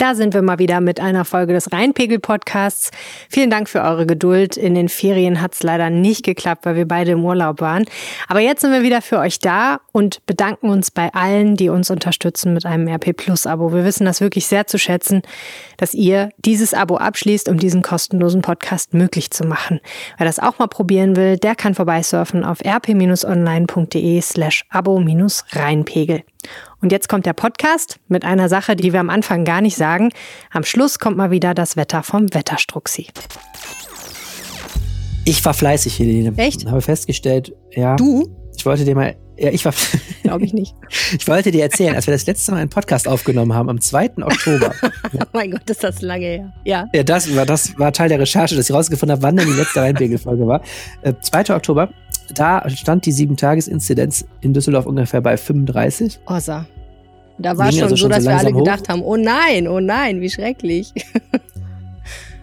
Da sind wir mal wieder mit einer Folge des Rheinpegel-Podcasts. Vielen Dank für eure Geduld. In den Ferien hat es leider nicht geklappt, weil wir beide im Urlaub waren. Aber jetzt sind wir wieder für euch da und bedanken uns bei allen, die uns unterstützen mit einem RP Plus-Abo. Wir wissen das wirklich sehr zu schätzen, dass ihr dieses Abo abschließt, um diesen kostenlosen Podcast möglich zu machen. Wer das auch mal probieren will, der kann vorbeisurfen auf rp-online.de slash abo-rheinpegel. Und jetzt kommt der Podcast mit einer Sache, die wir am Anfang gar nicht sagen. Am Schluss kommt mal wieder das Wetter vom Wetterstruxi. Ich war fleißig, Helene. Echt? Habe festgestellt, ja. Du? Ich wollte dir mal, ja, ich war. Glaube ich nicht. ich wollte dir erzählen, als wir das letzte Mal einen Podcast aufgenommen haben, am 2. Oktober. oh mein Gott, ist das lange her. Ja. Ja, das war, das war Teil der Recherche, dass ich rausgefunden habe, wann denn die letzte Rheinpegel-Folge war. Äh, 2. Oktober, da stand die 7-Tages-Inzidenz in Düsseldorf ungefähr bei 35. Ossa. Da war schon also so, schon dass so wir alle gedacht haben, oh nein, oh nein, wie schrecklich.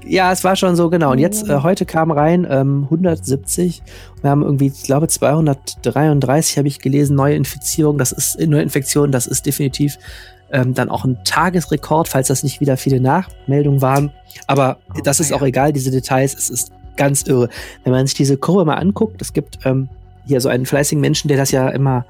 Ja, es war schon so, genau. Und jetzt, äh, heute kam rein ähm, 170. Wir haben irgendwie, ich glaube, 233 habe ich gelesen, neue Infizierungen. Das ist, neue Infektionen, das ist definitiv ähm, dann auch ein Tagesrekord, falls das nicht wieder viele Nachmeldungen waren. Aber Oh, das ist ja. auch egal, diese Details. Es ist ganz irre. Wenn man sich diese Kurve mal anguckt, es gibt ähm, hier so einen fleißigen Menschen, der das ja immer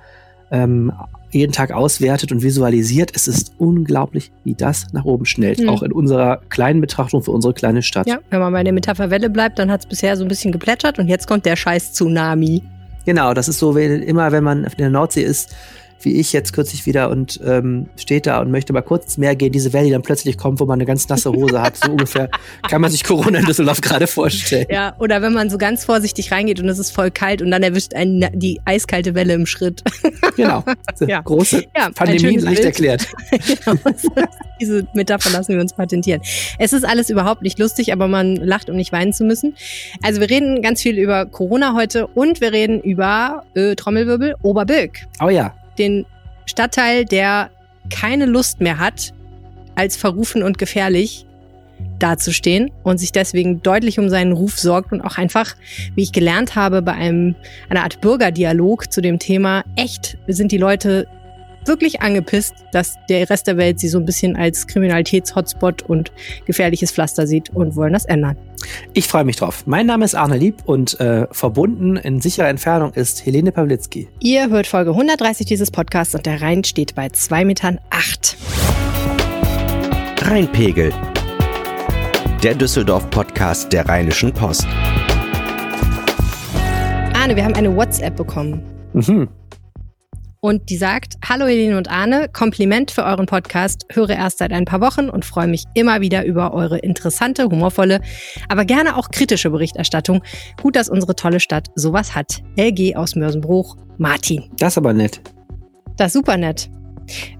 ähm, jeden Tag auswertet und visualisiert. Es ist unglaublich, wie das nach oben schnellt. Mhm. Auch in unserer kleinen Betrachtung für unsere kleine Stadt. Ja, wenn man bei der Metapher Welle bleibt, dann hat es bisher so ein bisschen geplätschert und jetzt kommt der scheiß Tsunami. Genau, das ist so, wenn, immer wenn man in der Nordsee ist, wie ich jetzt kürzlich wieder und ähm, steht da und möchte mal kurz ins Meer gehen, diese Welle, die dann plötzlich kommt, wo man eine ganz nasse Hose hat. So ungefähr kann man sich Corona in Düsseldorf gerade vorstellen. Ja, oder wenn man so ganz vorsichtig reingeht und es ist voll kalt und dann erwischt einen die eiskalte Welle im Schritt. Genau. Ja. Große Ja, Pandemie leicht Bild. erklärt. genau. Diese Metapher lassen wir uns patentieren. Es ist alles überhaupt nicht lustig, aber man lacht, um nicht weinen zu müssen. Also wir reden ganz viel über Corona heute und wir reden über äh, Trommelwirbel Oberbilk. Oh ja. Den Stadtteil, der keine Lust mehr hat, als verrufen und gefährlich dazustehen und sich deswegen deutlich um seinen Ruf sorgt und auch einfach, wie ich gelernt habe, bei einem, einer Art Bürgerdialog zu dem Thema, echt sind die Leute wirklich angepisst, dass der Rest der Welt sie so ein bisschen als Kriminalitätshotspot und gefährliches Pflaster sieht und wollen das ändern. Ich freue mich drauf. Mein Name ist Arne Lieb und äh, verbunden in sicherer Entfernung ist Helene Pawlitzki. Ihr hört Folge 130 dieses Podcasts und der Rhein steht bei 2 Metern 8. Rheinpegel. Der Düsseldorf-Podcast der Rheinischen Post. Arne, wir haben eine WhatsApp bekommen. Mhm. Und die sagt, hallo Helene und Arne, Kompliment für euren Podcast, höre erst seit ein paar Wochen und freue mich immer wieder über eure interessante, humorvolle, aber gerne auch kritische Berichterstattung. Gut, dass unsere tolle Stadt sowas hat. LG aus Mörsenbruch, Martin. Das ist aber nett. Das ist super nett.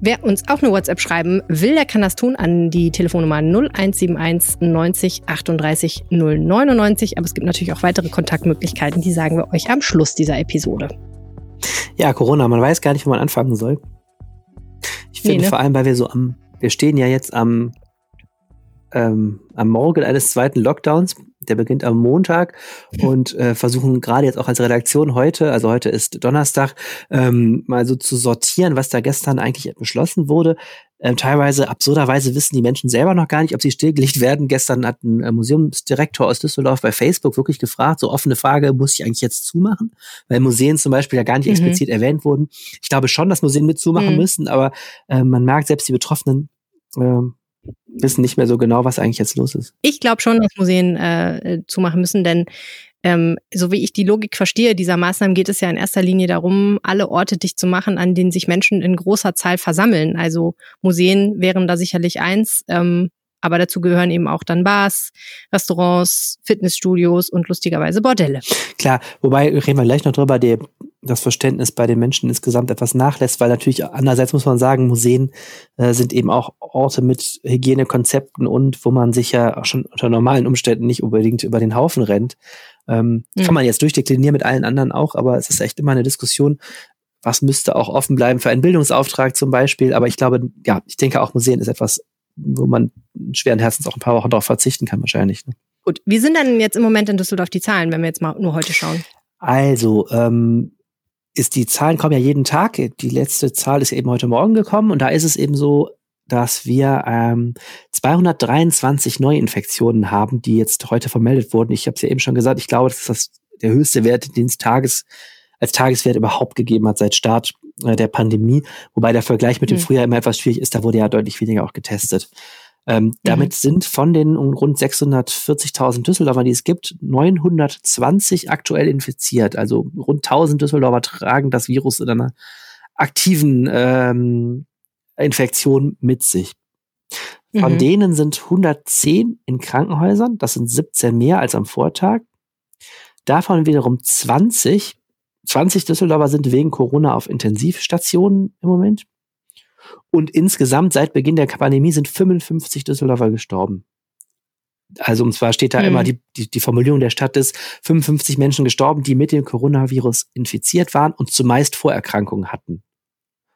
Wer uns auch eine WhatsApp schreiben will, der kann das tun an die Telefonnummer 0171 90 38 099. Aber es gibt natürlich auch weitere Kontaktmöglichkeiten, die sagen wir euch am Schluss dieser Episode. Ja, Corona, man weiß gar nicht, wo man anfangen soll. Ich Nee, finde ne? vor allem, weil wir so am, wir stehen ja jetzt am, ähm, am Morgen eines zweiten Lockdowns. Der beginnt am Montag und äh, versuchen gerade jetzt auch als Redaktion heute, also heute ist Donnerstag, ähm, mal so zu sortieren, was da gestern eigentlich beschlossen wurde. Ähm, teilweise absurderweise wissen die Menschen selber noch gar nicht, ob sie stillgelegt werden. Gestern hat ein äh, Museumsdirektor aus Düsseldorf bei Facebook wirklich gefragt, so offene Frage, muss ich eigentlich jetzt zumachen? Weil Museen zum Beispiel ja gar nicht Mhm. explizit erwähnt wurden. Ich glaube schon, dass Museen mit zumachen Mhm. müssen, aber äh, man merkt, selbst die Betroffenen ähm, wissen nicht mehr so genau, was eigentlich jetzt los ist. Ich glaube schon, dass Museen äh, zumachen müssen, denn ähm, so wie ich die Logik verstehe dieser Maßnahmen, geht es ja in erster Linie darum, alle Orte dicht zu machen, an denen sich Menschen in großer Zahl versammeln. Also Museen wären da sicherlich eins, ähm, aber dazu gehören eben auch dann Bars, Restaurants, Fitnessstudios und lustigerweise Bordelle. Klar, wobei reden wir gleich noch drüber, die, das Verständnis bei den Menschen insgesamt etwas nachlässt, weil natürlich andererseits muss man sagen, Museen äh, sind eben auch Orte mit Hygienekonzepten und wo man sich ja schon unter normalen Umständen nicht unbedingt über den Haufen rennt. Ähm, Mhm. Kann man jetzt durchdeklinieren mit allen anderen auch, aber es ist echt immer eine Diskussion, was müsste auch offen bleiben für einen Bildungsauftrag zum Beispiel. Aber ich glaube, ja, ich denke auch Museen ist etwas, wo man schweren Herzens auch ein paar Wochen darauf verzichten kann wahrscheinlich. Ne? Gut, wie sind denn jetzt im Moment in Düsseldorf die Zahlen, wenn wir jetzt mal nur heute schauen? Also, ähm, ist die Zahlen kommen ja jeden Tag. Die letzte Zahl ist eben heute Morgen gekommen und da ist es eben so, dass wir ähm, 223 Neuinfektionen haben, die jetzt heute vermeldet wurden. Ich habe es ja eben schon gesagt, ich glaube, das ist das, der höchste Wert, den es Tages, als Tageswert überhaupt gegeben hat seit Start äh, der Pandemie. Wobei der Vergleich mit dem mhm. Frühjahr immer etwas schwierig ist, da wurde ja deutlich weniger auch getestet. Ähm, mhm. Damit sind von den rund 640.000 Düsseldorfer, die es gibt, 920 aktuell infiziert. Also rund 1000 Düsseldorfer tragen das Virus in einer aktiven ähm, Infektion mit sich. Von mhm. denen sind 110 in Krankenhäusern, das sind 17 mehr als am Vortag. Davon wiederum 20, 20 Düsseldorfer sind wegen Corona auf Intensivstationen im Moment. Und insgesamt seit Beginn der Pandemie sind 55 Düsseldorfer gestorben. Also und zwar steht da mhm. immer die, die, die Formulierung der Stadt ist 55 Menschen gestorben, die mit dem Coronavirus infiziert waren und zumeist Vorerkrankungen hatten.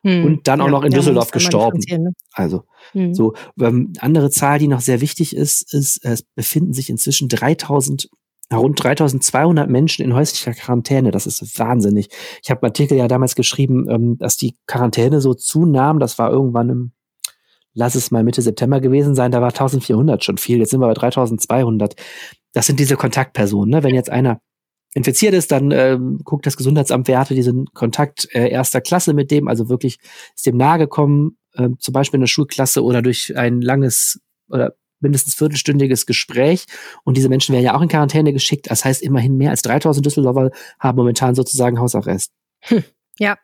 Mhm. Und dann auch ja, noch in Düsseldorf gestorben. Ne? Also mhm. so ähm, andere Zahl, die noch sehr wichtig ist, ist es befinden sich inzwischen 3000 rund 3200 Menschen in häuslicher Quarantäne. Das ist wahnsinnig. Ich habe einen Artikel ja damals geschrieben, ähm, dass die Quarantäne so zunahm. Das war irgendwann im, lass es mal Mitte September gewesen sein, da war 1400 schon viel. Jetzt sind wir bei 3200. Das sind diese Kontaktpersonen. Ne? Wenn jetzt einer infiziert ist, dann äh, guckt das Gesundheitsamt, wer hatte diesen Kontakt äh, erster Klasse mit dem, also wirklich ist dem nahe gekommen, äh, zum Beispiel in der Schulklasse oder durch ein langes oder mindestens viertelstündiges Gespräch. Und diese Menschen werden ja auch in Quarantäne geschickt. Das heißt, immerhin mehr als 3000 Düsseldorfer haben momentan sozusagen Hausarrest. Hm, ja.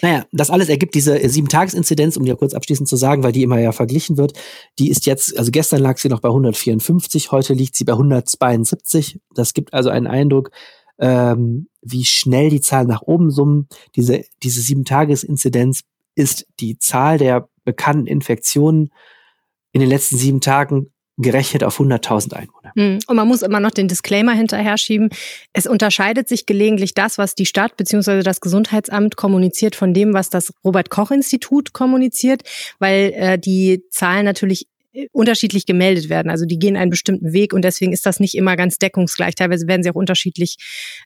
Naja, das alles ergibt diese Sieben-Tages-Inzidenz, um die ja kurz abschließend zu sagen, weil die immer ja verglichen wird. Die ist jetzt, also gestern lag sie noch bei 154, heute liegt sie bei 172. Das gibt also einen Eindruck, ähm, wie schnell die Zahlen nach oben summen. Diese, diese Sieben-Tages-Inzidenz ist die Zahl der bekannten Infektionen in den letzten sieben Tagen gerechnet auf 100.000 Einwohner. Hm. Und man muss immer noch den Disclaimer hinterher schieben. Es unterscheidet sich gelegentlich das, was die Stadt bzw. das Gesundheitsamt kommuniziert, von dem, was das Robert Koch Institut kommuniziert, weil äh, die Zahlen natürlich unterschiedlich gemeldet werden. Also die gehen einen bestimmten Weg und deswegen ist das nicht immer ganz deckungsgleich. Teilweise werden sie auch unterschiedlich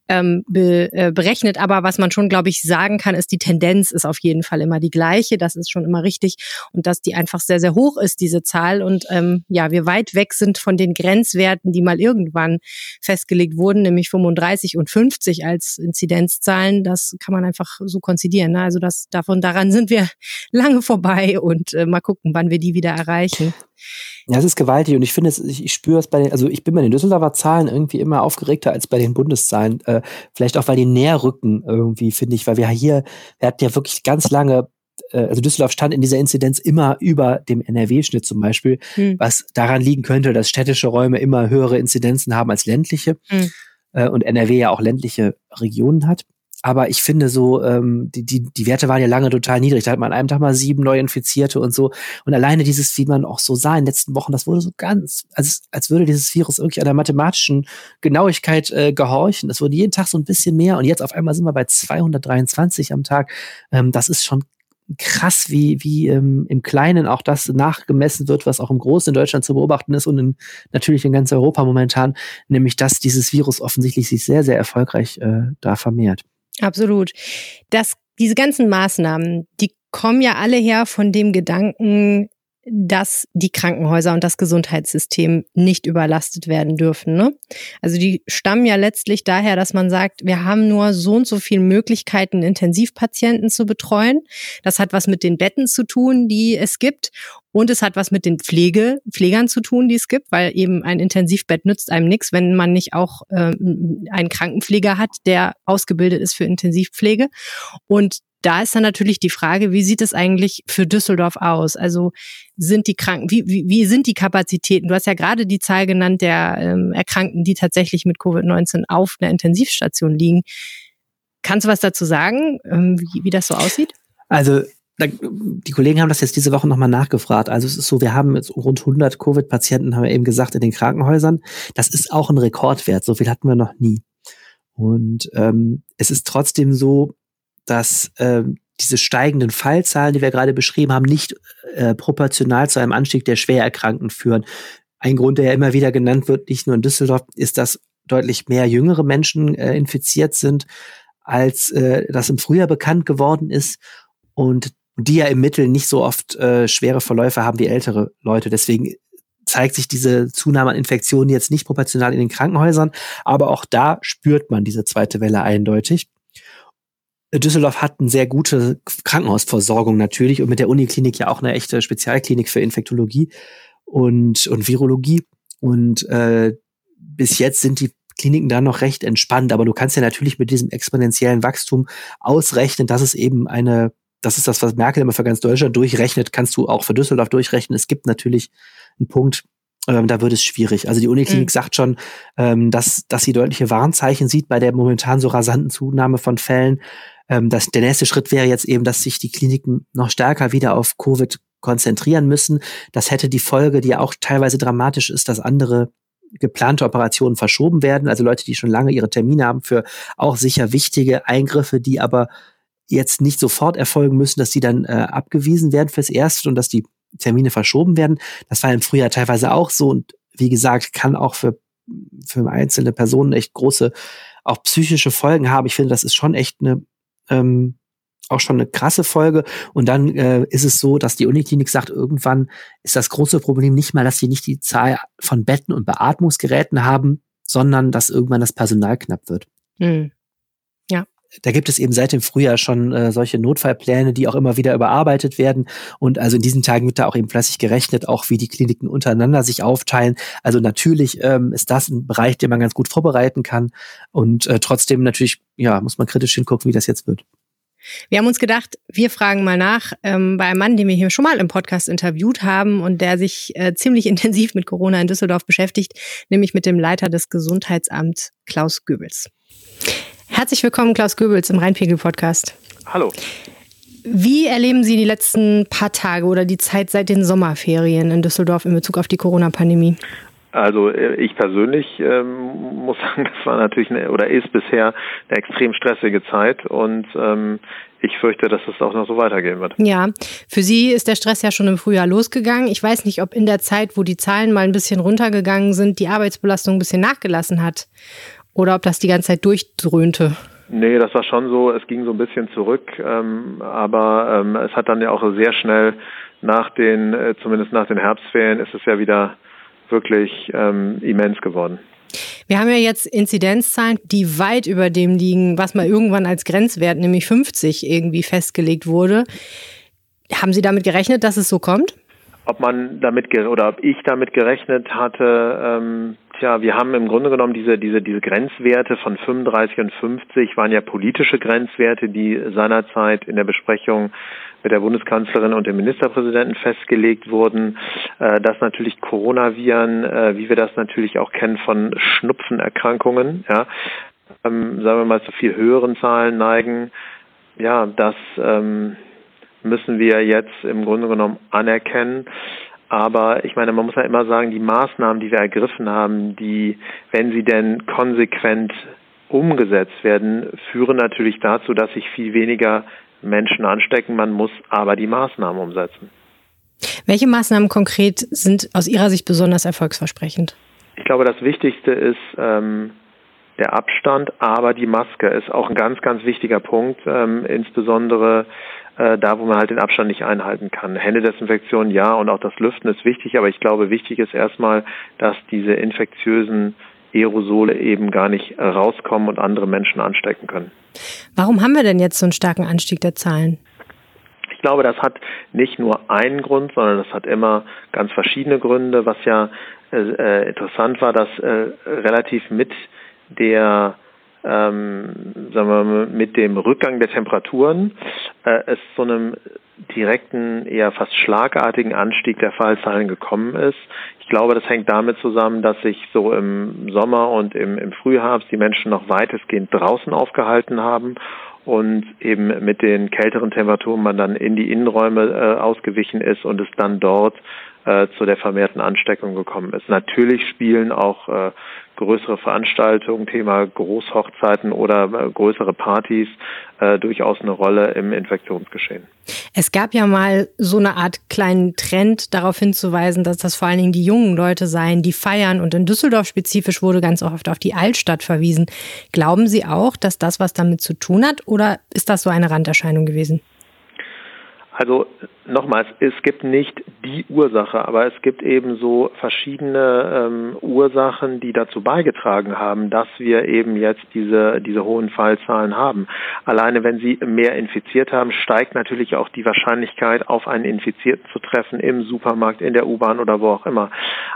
ähm, be, äh, berechnet. Aber was man schon, glaube ich, sagen kann, ist, die Tendenz ist auf jeden Fall immer die gleiche. Das ist schon immer richtig und dass die einfach sehr, sehr hoch ist, diese Zahl. Und ähm, ja, wir weit weg sind von den Grenzwerten, die mal irgendwann festgelegt wurden, nämlich 35 und 50 als Inzidenzzahlen. Das kann man einfach so konzidieren. Ne? Also das davon daran sind wir lange vorbei und äh, mal gucken, wann wir die wieder erreichen. Ja, es ist gewaltig und ich finde ich, ich spüre es bei den, also ich bin bei den Düsseldorfer Zahlen irgendwie immer aufgeregter als bei den Bundeszahlen. Äh, vielleicht auch, weil die näher rücken irgendwie, finde ich, weil wir hier, wir hatten ja wirklich ganz lange äh, also Düsseldorf stand in dieser Inzidenz immer über dem NRW-Schnitt zum Beispiel, hm. was daran liegen könnte, dass städtische Räume immer höhere Inzidenzen haben als ländliche hm. äh, und NRW ja auch ländliche Regionen hat. Aber ich finde so, ähm, die, die, die Werte waren ja lange total niedrig. Da hat man an einem Tag mal sieben Neuinfizierte und so. Und alleine dieses, wie man auch so sah in den letzten Wochen, das wurde so ganz, als, als würde dieses Virus wirklich einer mathematischen Genauigkeit äh, gehorchen. Das wurde jeden Tag so ein bisschen mehr. Und jetzt auf einmal sind wir bei 223 am Tag. Ähm, das ist schon krass, wie, wie ähm, im Kleinen auch das nachgemessen wird, was auch im Großen in Deutschland zu beobachten ist und in, natürlich in ganz Europa momentan, nämlich dass dieses Virus offensichtlich sich sehr, sehr erfolgreich äh, da vermehrt. Absolut. Das, diese ganzen Maßnahmen, die kommen ja alle her von dem Gedanken, dass die Krankenhäuser und das Gesundheitssystem nicht überlastet werden dürfen. Ne? Also die stammen ja letztlich daher, dass man sagt, wir haben nur so und so viele Möglichkeiten, Intensivpatienten zu betreuen. Das hat was mit den Betten zu tun, die es gibt. Und es hat was mit den Pflege, Pflegern zu tun, die es gibt, weil eben ein Intensivbett nützt einem nichts, wenn man nicht auch äh, einen Krankenpfleger hat, der ausgebildet ist für Intensivpflege. Und da ist dann natürlich die Frage, wie sieht es eigentlich für Düsseldorf aus? Also sind die Kranken, wie, wie, wie sind die Kapazitäten? Du hast ja gerade die Zahl genannt der ähm, Erkrankten, die tatsächlich mit Covid-19 auf einer Intensivstation liegen. Kannst du was dazu sagen, ähm, wie, wie das so aussieht? Also die Kollegen haben das jetzt diese Woche nochmal nachgefragt. Also es ist so, wir haben jetzt rund 100 Covid-Patienten, haben wir eben gesagt, in den Krankenhäusern. Das ist auch ein Rekordwert. So viel hatten wir noch nie. Und ähm, es ist trotzdem so, dass äh, diese steigenden Fallzahlen, die wir gerade beschrieben haben, nicht äh, proportional zu einem Anstieg der Schwererkrankten führen. Ein Grund, der ja immer wieder genannt wird, nicht nur in Düsseldorf, ist, dass deutlich mehr jüngere Menschen äh, infiziert sind, als äh, das im Frühjahr bekannt geworden ist. Und die ja im Mittel nicht so oft äh, schwere Verläufe haben wie ältere Leute. Deswegen zeigt sich diese Zunahme an Infektionen jetzt nicht proportional in den Krankenhäusern, aber auch da spürt man diese zweite Welle eindeutig. Düsseldorf hat eine sehr gute Krankenhausversorgung natürlich und mit der Uniklinik ja auch eine echte Spezialklinik für Infektologie und, und Virologie. Und äh, bis jetzt sind die Kliniken da noch recht entspannt, aber du kannst ja natürlich mit diesem exponentiellen Wachstum ausrechnen, dass es eben eine, das ist das, was Merkel immer für ganz Deutschland durchrechnet, kannst du auch für Düsseldorf durchrechnen. Es gibt natürlich einen Punkt, ähm, da wird es schwierig. Also die Uniklinik mhm. sagt schon, ähm, dass, dass sie deutliche Warnzeichen sieht bei der momentan so rasanten Zunahme von Fällen. Ähm, dass der nächste Schritt wäre jetzt eben, dass sich die Kliniken noch stärker wieder auf Covid konzentrieren müssen. Das hätte die Folge, die ja auch teilweise dramatisch ist, dass andere geplante Operationen verschoben werden. Also Leute, die schon lange ihre Termine haben für auch sicher wichtige Eingriffe, die aber jetzt nicht sofort erfolgen müssen, dass die dann äh, abgewiesen werden fürs Erste und dass die Termine verschoben werden. Das war im Frühjahr teilweise auch so und wie gesagt, kann auch für, für einzelne Personen echt große, auch psychische Folgen haben. Ich finde, das ist schon echt eine, ähm, auch schon eine krasse Folge. Und dann äh, ist es so, dass die Uniklinik sagt, irgendwann ist das große Problem nicht mal, dass sie nicht die Zahl von Betten und Beatmungsgeräten haben, sondern dass irgendwann das Personal knapp wird. Mhm da gibt es eben seit dem Frühjahr schon äh, solche Notfallpläne, die auch immer wieder überarbeitet werden. Und also in diesen Tagen wird da auch eben fleißig gerechnet, auch wie die Kliniken untereinander sich aufteilen. Also natürlich ähm, ist das ein Bereich, den man ganz gut vorbereiten kann. Und äh, trotzdem natürlich, ja, muss man kritisch hingucken, wie das jetzt wird. Wir haben uns gedacht, wir fragen mal nach ähm, bei einem Mann, den wir hier schon mal im Podcast interviewt haben und der sich äh, ziemlich intensiv mit Corona in Düsseldorf beschäftigt, nämlich mit dem Leiter des Gesundheitsamts Klaus Goebbels. Herzlich willkommen, Klaus Goebbels im Rheinpegel-Podcast. Hallo. Wie erleben Sie die letzten paar Tage oder die Zeit seit den Sommerferien in Düsseldorf in Bezug auf die Corona-Pandemie? Also äh, ich persönlich ähm, muss sagen, das war natürlich eine, oder ist bisher eine extrem stressige Zeit und ähm, ich fürchte, dass es auch noch so weitergehen wird. Ja, für Sie ist der Stress ja schon im Frühjahr losgegangen. Ich weiß nicht, ob in der Zeit, wo die Zahlen mal ein bisschen runtergegangen sind, die Arbeitsbelastung ein bisschen nachgelassen hat oder ob das die ganze Zeit durchdröhnte? Nee, das war schon so. Es ging so ein bisschen zurück, ähm, aber ähm, es hat dann ja auch sehr schnell nach den, äh, zumindest nach den Herbstferien, ist es ja wieder wirklich ähm, immens geworden. Wir haben ja jetzt Inzidenzzahlen, die weit über dem liegen, was mal irgendwann als Grenzwert, nämlich 50, irgendwie festgelegt wurde. Haben Sie damit gerechnet, dass es so kommt? Ob man damit oder ob ich damit gerechnet hatte, ähm, Tja, wir haben im Grunde genommen diese, diese, diese Grenzwerte von 35 und 50 waren ja politische Grenzwerte, die seinerzeit in der Besprechung mit der Bundeskanzlerin und dem Ministerpräsidenten festgelegt wurden, äh, dass natürlich Coronaviren, äh, wie wir das natürlich auch kennen von Schnupfenerkrankungen, ja, ähm, sagen wir mal zu viel höheren Zahlen neigen. Ja, das ähm, müssen wir jetzt im Grunde genommen anerkennen. Aber ich meine, man muss ja immer sagen, die Maßnahmen, die wir ergriffen haben, die, wenn sie denn konsequent umgesetzt werden, führen natürlich dazu, dass sich viel weniger Menschen anstecken. Man muss aber die Maßnahmen umsetzen. Welche Maßnahmen konkret sind aus Ihrer Sicht besonders erfolgsversprechend? Ich glaube, das Wichtigste ist ähm, der Abstand, aber die Maske ist auch ein ganz, ganz wichtiger Punkt, ähm, insbesondere äh, da, wo man halt den Abstand nicht einhalten kann. Händedesinfektion ja und auch das Lüften ist wichtig, aber ich glaube, wichtig ist erstmal, dass diese infektiösen Aerosole eben gar nicht rauskommen und andere Menschen anstecken können. Warum haben wir denn jetzt so einen starken Anstieg der Zahlen? Ich glaube, das hat nicht nur einen Grund, sondern das hat immer ganz verschiedene Gründe. Was ja äh, äh interessant war, dass äh, relativ mit der ähm, sagen wir mal, mit dem Rückgang der Temperaturen äh, es zu einem direkten, eher fast schlagartigen Anstieg der Fallzahlen gekommen ist. Ich glaube, das hängt damit zusammen, dass sich so im Sommer und im, im Frühherbst die Menschen noch weitestgehend draußen aufgehalten haben und eben mit den kälteren Temperaturen man dann in die Innenräume äh, ausgewichen ist und es dann dort äh, zu der vermehrten Ansteckung gekommen ist. Natürlich spielen auch äh, größere Veranstaltungen, Thema Großhochzeiten oder äh, größere Partys äh, durchaus eine Rolle im Infektionsgeschehen. Es gab ja mal so eine Art kleinen Trend darauf hinzuweisen, dass das vor allen Dingen die jungen Leute seien, die feiern. Und in Düsseldorf spezifisch wurde ganz oft auf die Altstadt verwiesen. Glauben Sie auch, dass das was damit zu tun hat oder ist das so eine Randerscheinung gewesen? Also nochmals, es gibt nicht die Ursache, aber es gibt eben so verschiedene ähm, Ursachen, die dazu beigetragen haben, dass wir eben jetzt diese, diese hohen Fallzahlen haben. Alleine wenn Sie mehr infiziert haben, steigt natürlich auch die Wahrscheinlichkeit, auf einen Infizierten zu treffen im Supermarkt, in der U-Bahn oder wo auch immer.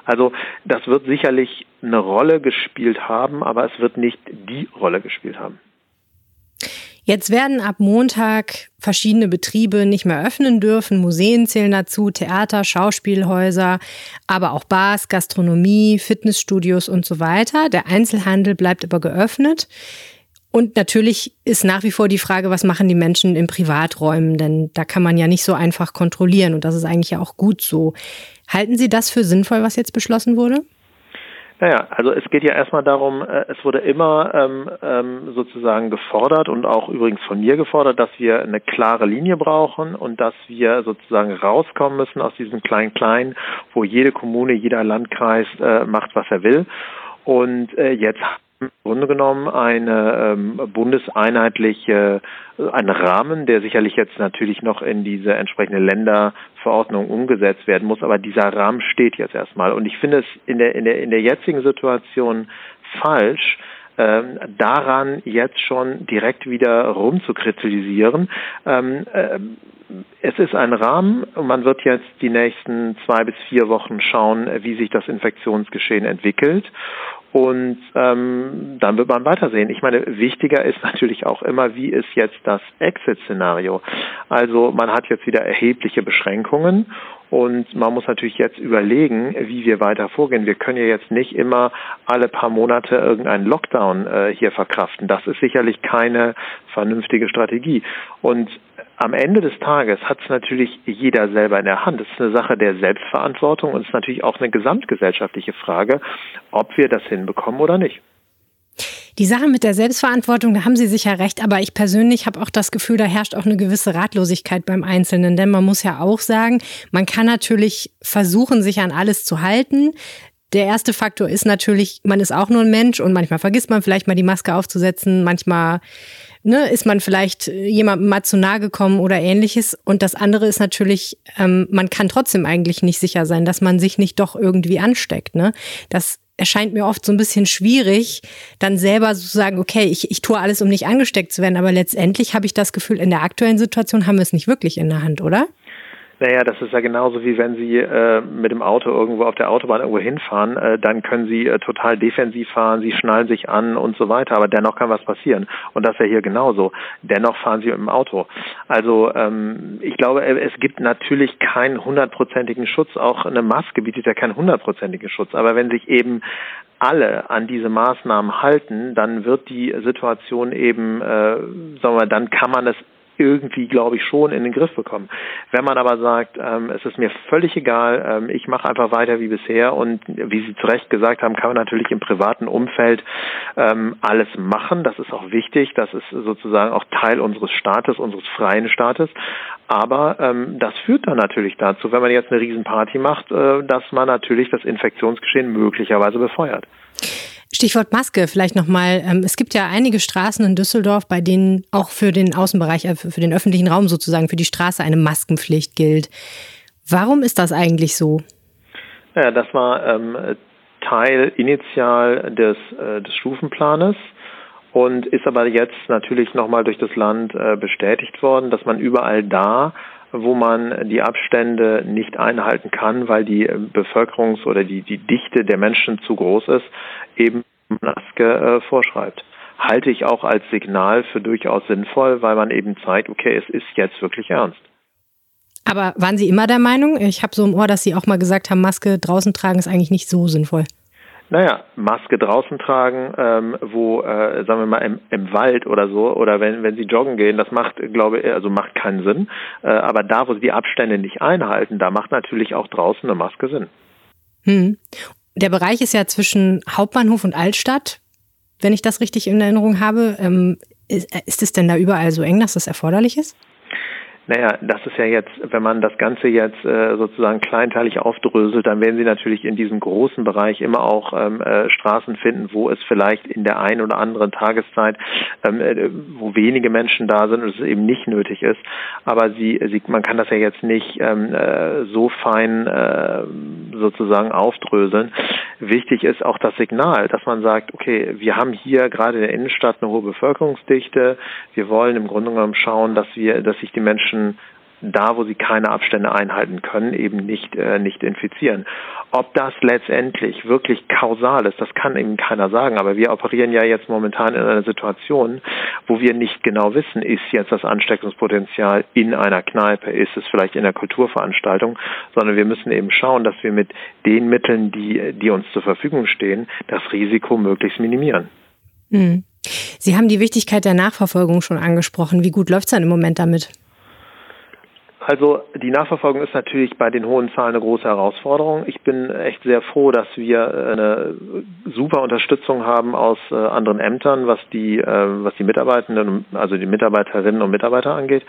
Also das wird sicherlich eine Rolle gespielt haben, aber es wird nicht die Rolle gespielt haben. Jetzt werden ab Montag verschiedene Betriebe nicht mehr öffnen dürfen. Museen zählen dazu, Theater, Schauspielhäuser, aber auch Bars, Gastronomie, Fitnessstudios und so weiter. Der Einzelhandel bleibt aber geöffnet. Und natürlich ist nach wie vor die Frage, was machen die Menschen in Privaträumen? Denn da kann man ja nicht so einfach kontrollieren. Und das ist eigentlich ja auch gut so. Halten Sie das für sinnvoll, was jetzt beschlossen wurde? Naja, also es geht ja erstmal darum, äh, es wurde immer ähm, ähm, sozusagen gefordert und auch übrigens von mir gefordert, dass wir eine klare Linie brauchen und dass wir sozusagen rauskommen müssen aus diesem Klein-Klein, wo jede Kommune, jeder Landkreis äh, macht, was er will. Und äh, jetzt Grunde genommen eine ähm, bundeseinheitliche, äh, ein Rahmen, der sicherlich jetzt natürlich noch in diese entsprechende Länderverordnung umgesetzt werden muss, aber dieser Rahmen steht jetzt erstmal. Und ich finde es in der, in der, in der jetzigen Situation falsch, ähm, daran jetzt schon direkt wieder rumzukritisieren. Ähm, äh, es ist ein Rahmen und man wird jetzt die nächsten zwei bis vier Wochen schauen, wie sich das Infektionsgeschehen entwickelt. Und ähm, dann wird man weitersehen. Ich meine, wichtiger ist natürlich auch immer, wie ist jetzt das Exit-Szenario. Also man hat jetzt wieder erhebliche Beschränkungen und man muss natürlich jetzt überlegen, wie wir weiter vorgehen. Wir können ja jetzt nicht immer alle paar Monate irgendeinen Lockdown äh, hier verkraften. Das ist sicherlich keine vernünftige Strategie. Und am Ende des Tages hat es natürlich jeder selber in der Hand. Es ist eine Sache der Selbstverantwortung und es ist natürlich auch eine gesamtgesellschaftliche Frage, ob wir das hinbekommen oder nicht. Die Sache mit der Selbstverantwortung, da haben Sie sicher recht, aber ich persönlich habe auch das Gefühl, da herrscht auch eine gewisse Ratlosigkeit beim Einzelnen, denn man muss ja auch sagen, man kann natürlich versuchen, sich an alles zu halten. Der erste Faktor ist natürlich, man ist auch nur ein Mensch und manchmal vergisst man vielleicht mal die Maske aufzusetzen, manchmal ne, ist man vielleicht jemandem mal zu nahe gekommen oder ähnliches. Und das andere ist natürlich, ähm, man kann trotzdem eigentlich nicht sicher sein, dass man sich nicht doch irgendwie ansteckt. Ne? Das erscheint mir oft so ein bisschen schwierig, dann selber zu sagen, okay, ich, ich tue alles, um nicht angesteckt zu werden, aber letztendlich habe ich das Gefühl, in der aktuellen Situation haben wir es nicht wirklich in der Hand, oder? Naja, das ist ja genauso wie wenn Sie äh, mit dem Auto irgendwo auf der Autobahn irgendwo hinfahren, äh, dann können Sie äh, total defensiv fahren, Sie schnallen sich an und so weiter, aber dennoch kann was passieren. Und das ist ja hier genauso. Dennoch fahren Sie mit dem Auto. Also ähm, ich glaube, äh, es gibt natürlich keinen hundertprozentigen Schutz. Auch eine Maske bietet ja keinen hundertprozentigen Schutz. Aber wenn sich eben alle an diese Maßnahmen halten, dann wird die Situation eben, äh, sagen wir, dann kann man es irgendwie, glaube ich, schon in den Griff bekommen. Wenn man aber sagt, ähm, es ist mir völlig egal, ähm, ich mache einfach weiter wie bisher und wie Sie zu Recht gesagt haben, kann man natürlich im privaten Umfeld ähm, alles machen. Das ist auch wichtig. Das ist sozusagen auch Teil unseres Staates, unseres freien Staates. Aber ähm, das führt dann natürlich dazu, wenn man jetzt eine Riesenparty macht, äh, dass man natürlich das Infektionsgeschehen möglicherweise befeuert. Stichwort Maske vielleicht nochmal. Ähm, es gibt ja einige Straßen in Düsseldorf, bei denen auch für den Außenbereich, äh, für den öffentlichen Raum sozusagen, für die Straße eine Maskenpflicht gilt. Warum ist das eigentlich so? Ja, das war ähm, Teil initial des, äh, des Stufenplanes und ist aber jetzt natürlich nochmal durch das Land äh, bestätigt worden, dass man überall da, wo man die Abstände nicht einhalten kann, weil die äh, Bevölkerungs- oder die, die Dichte der Menschen zu groß ist, eben Maske äh, vorschreibt. Halte ich auch als Signal für durchaus sinnvoll, weil man eben zeigt, okay, es ist jetzt wirklich ernst. Aber waren Sie immer der Meinung? Ich habe so im Ohr, dass Sie auch mal gesagt haben, Maske draußen tragen ist eigentlich nicht so sinnvoll. Naja, Maske draußen tragen, ähm, wo, äh, sagen wir mal, im, im Wald oder so, oder wenn, wenn sie joggen gehen, das macht, glaube ich, also macht keinen Sinn. Äh, aber da, wo sie die Abstände nicht einhalten, da macht natürlich auch draußen eine Maske Sinn. Hm. Der Bereich ist ja zwischen Hauptbahnhof und Altstadt, wenn ich das richtig in Erinnerung habe. Ähm, ist, ist es denn da überall so eng, dass das erforderlich ist? Naja, das ist ja jetzt, wenn man das Ganze jetzt äh, sozusagen kleinteilig aufdröselt, dann werden Sie natürlich in diesem großen Bereich immer auch ähm, äh, Straßen finden, wo es vielleicht in der einen oder anderen Tageszeit, ähm, äh, wo wenige Menschen da sind und es eben nicht nötig ist. Aber Sie, Sie man kann das ja jetzt nicht ähm, äh, so fein äh, sozusagen aufdröseln. Wichtig ist auch das Signal, dass man sagt, okay, wir haben hier gerade in der Innenstadt eine hohe Bevölkerungsdichte. Wir wollen im Grunde genommen schauen, dass wir, dass sich die Menschen Menschen da, wo sie keine Abstände einhalten können, eben nicht, äh, nicht infizieren. Ob das letztendlich wirklich kausal ist, das kann eben keiner sagen. Aber wir operieren ja jetzt momentan in einer Situation, wo wir nicht genau wissen, ist jetzt das Ansteckungspotenzial in einer Kneipe, ist es vielleicht in einer Kulturveranstaltung, sondern wir müssen eben schauen, dass wir mit den Mitteln, die, die uns zur Verfügung stehen, das Risiko möglichst minimieren. Hm. Sie haben die Wichtigkeit der Nachverfolgung schon angesprochen. Wie gut läuft es dann im Moment damit? Also die Nachverfolgung ist natürlich bei den hohen Zahlen eine große Herausforderung. Ich bin echt sehr froh, dass wir eine super Unterstützung haben aus äh, anderen Ämtern, was die, äh, was die Mitarbeitenden, also die Mitarbeiterinnen und Mitarbeiter angeht.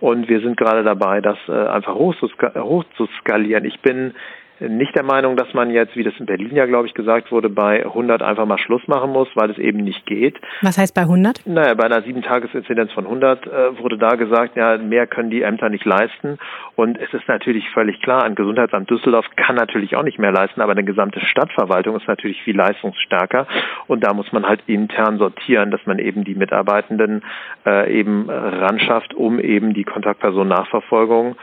Und wir sind gerade dabei, das äh, einfach hoch zu skalieren. Ich bin nicht der Meinung, dass man jetzt, wie das in Berlin ja, glaube ich, gesagt wurde, bei 100 einfach mal Schluss machen muss, weil es eben nicht geht. Was heißt bei 100? Naja, bei einer Sieben-Tages-Inzidenz von 100 äh, wurde da gesagt, ja, mehr können die Ämter nicht leisten. Und es ist natürlich völlig klar, ein Gesundheitsamt Düsseldorf kann natürlich auch nicht mehr leisten, aber eine gesamte Stadtverwaltung ist natürlich viel leistungsstärker. Und da muss man halt intern sortieren, dass man eben die Mitarbeitenden äh, eben ranschafft, um eben die Kontaktperson-Nachverfolgung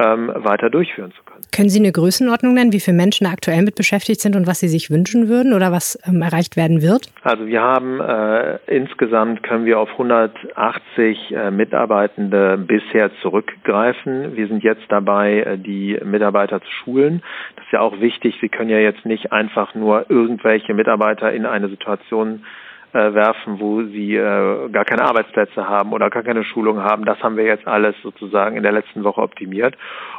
ähm, weiter durchführen zu können. Können Sie eine Größenordnung nennen, wie viele Menschen aktuell mit beschäftigt sind und was Sie sich wünschen würden oder was ähm, erreicht werden wird? Also wir haben äh, insgesamt können wir auf 180 äh, Mitarbeitende bisher zurückgreifen. Wir sind jetzt dabei, äh, die Mitarbeiter zu schulen. Das ist ja auch wichtig. Sie können ja jetzt nicht einfach nur irgendwelche Mitarbeiter in eine Situation äh, werfen, wo sie äh, gar keine Arbeitsplätze haben oder gar keine Schulung haben. Das haben wir jetzt alles sozusagen in der letzten Woche optimiert.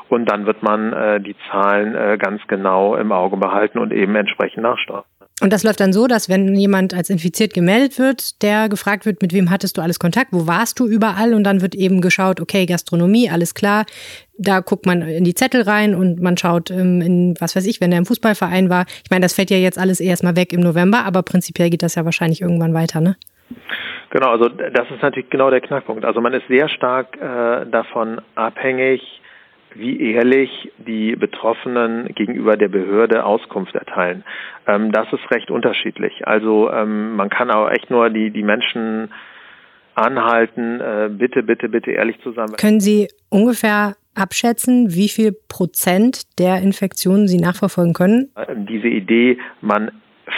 Und dann wird man äh, die Zahlen äh, ganz genau im Auge behalten und eben entsprechend nachsteuern. Und das läuft dann so, dass wenn jemand als infiziert gemeldet wird, der gefragt wird, mit wem hattest du alles Kontakt, wo warst du überall und dann wird eben geschaut, okay, Gastronomie, alles klar. Da guckt man in die Zettel rein und man schaut ähm, in, was weiß ich, wenn er im Fußballverein war. Ich meine, das fällt ja jetzt alles erstmal weg im November, aber prinzipiell geht das ja wahrscheinlich irgendwann weiter, ne? Genau, also das ist natürlich genau der Knackpunkt. Also man ist sehr stark äh, davon abhängig, wie ehrlich die Betroffenen gegenüber der Behörde Auskunft erteilen. Ähm, das ist recht unterschiedlich. Also ähm, man kann auch echt nur die, die Menschen anhalten, äh, bitte, bitte, bitte ehrlich zu sein. Können Sie ungefähr abschätzen, wie viel Prozent der Infektionen Sie nachverfolgen können? Ähm, diese Idee, man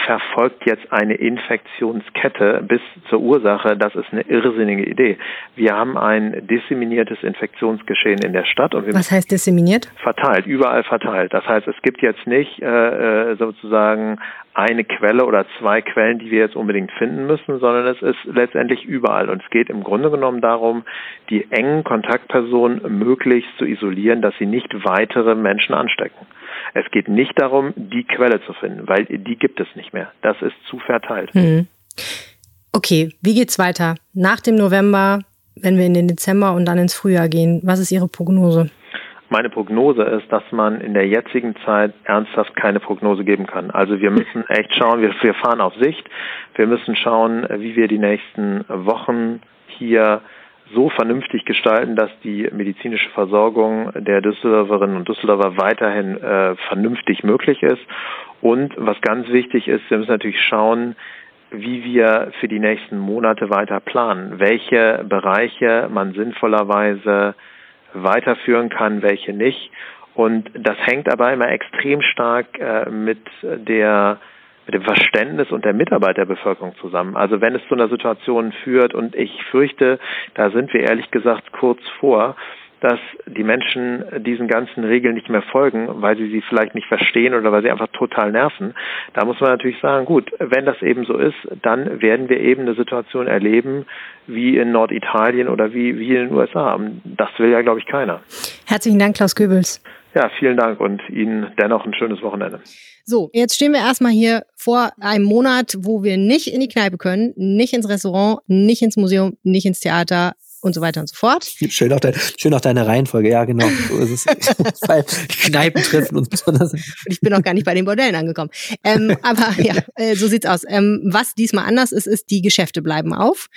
verfolgt jetzt eine Infektionskette bis zur Ursache, das ist eine irrsinnige Idee. Wir haben ein disseminiertes Infektionsgeschehen in der Stadt. Und Was heißt disseminiert? Verteilt, überall verteilt. Das heißt, es gibt jetzt nicht äh, äh, sozusagen eine Quelle oder zwei Quellen, die wir jetzt unbedingt finden müssen, sondern es ist letztendlich überall. Und es geht im Grunde genommen darum, die engen Kontaktpersonen möglichst zu isolieren, dass sie nicht weitere Menschen anstecken. Es geht nicht darum, die Quelle zu finden, weil die gibt es nicht mehr. Das ist zu verteilt. Mhm. Okay, wie geht's weiter? Nach dem November, wenn wir in den Dezember und dann ins Frühjahr gehen, was ist Ihre Prognose? Meine Prognose ist, dass man in der jetzigen Zeit ernsthaft keine Prognose geben kann. Also wir müssen echt schauen, wir, wir fahren auf Sicht. Wir müssen schauen, wie wir die nächsten Wochen hier so vernünftig gestalten, dass die medizinische Versorgung der Düsseldorferinnen und Düsseldorfer weiterhin äh, vernünftig möglich ist. Und was ganz wichtig ist, wir müssen natürlich schauen, wie wir für die nächsten Monate weiter planen, welche Bereiche man sinnvollerweise weiterführen kann, welche nicht. Und das hängt aber immer extrem stark äh, mit der mit dem Verständnis und der Mitarbeiterbevölkerung zusammen. Also wenn es zu einer Situation führt und ich fürchte, da sind wir ehrlich gesagt kurz vor, dass die Menschen diesen ganzen Regeln nicht mehr folgen, weil sie sie vielleicht nicht verstehen oder weil sie einfach total nerven. Da muss man natürlich sagen, gut, wenn das eben so ist, dann werden wir eben eine Situation erleben, wie in Norditalien oder wie, wie in den USA. Das will ja, glaube ich, keiner. Herzlichen Dank, Klaus Goebbels. Ja, vielen Dank und Ihnen dennoch ein schönes Wochenende. So, jetzt stehen wir erstmal hier vor einem Monat, wo wir nicht in die Kneipe können, nicht ins Restaurant, nicht ins Museum, nicht ins Theater und so weiter und so fort. Schön auch, dein, schön auch deine Reihenfolge, ja genau. So ist es. Weil Kneipen treffen uns besonders. Und ich bin noch gar nicht bei den Bordellen angekommen. Ähm, aber ja, äh, so sieht's aus. Ähm, was diesmal anders ist, ist, die Geschäfte bleiben auf.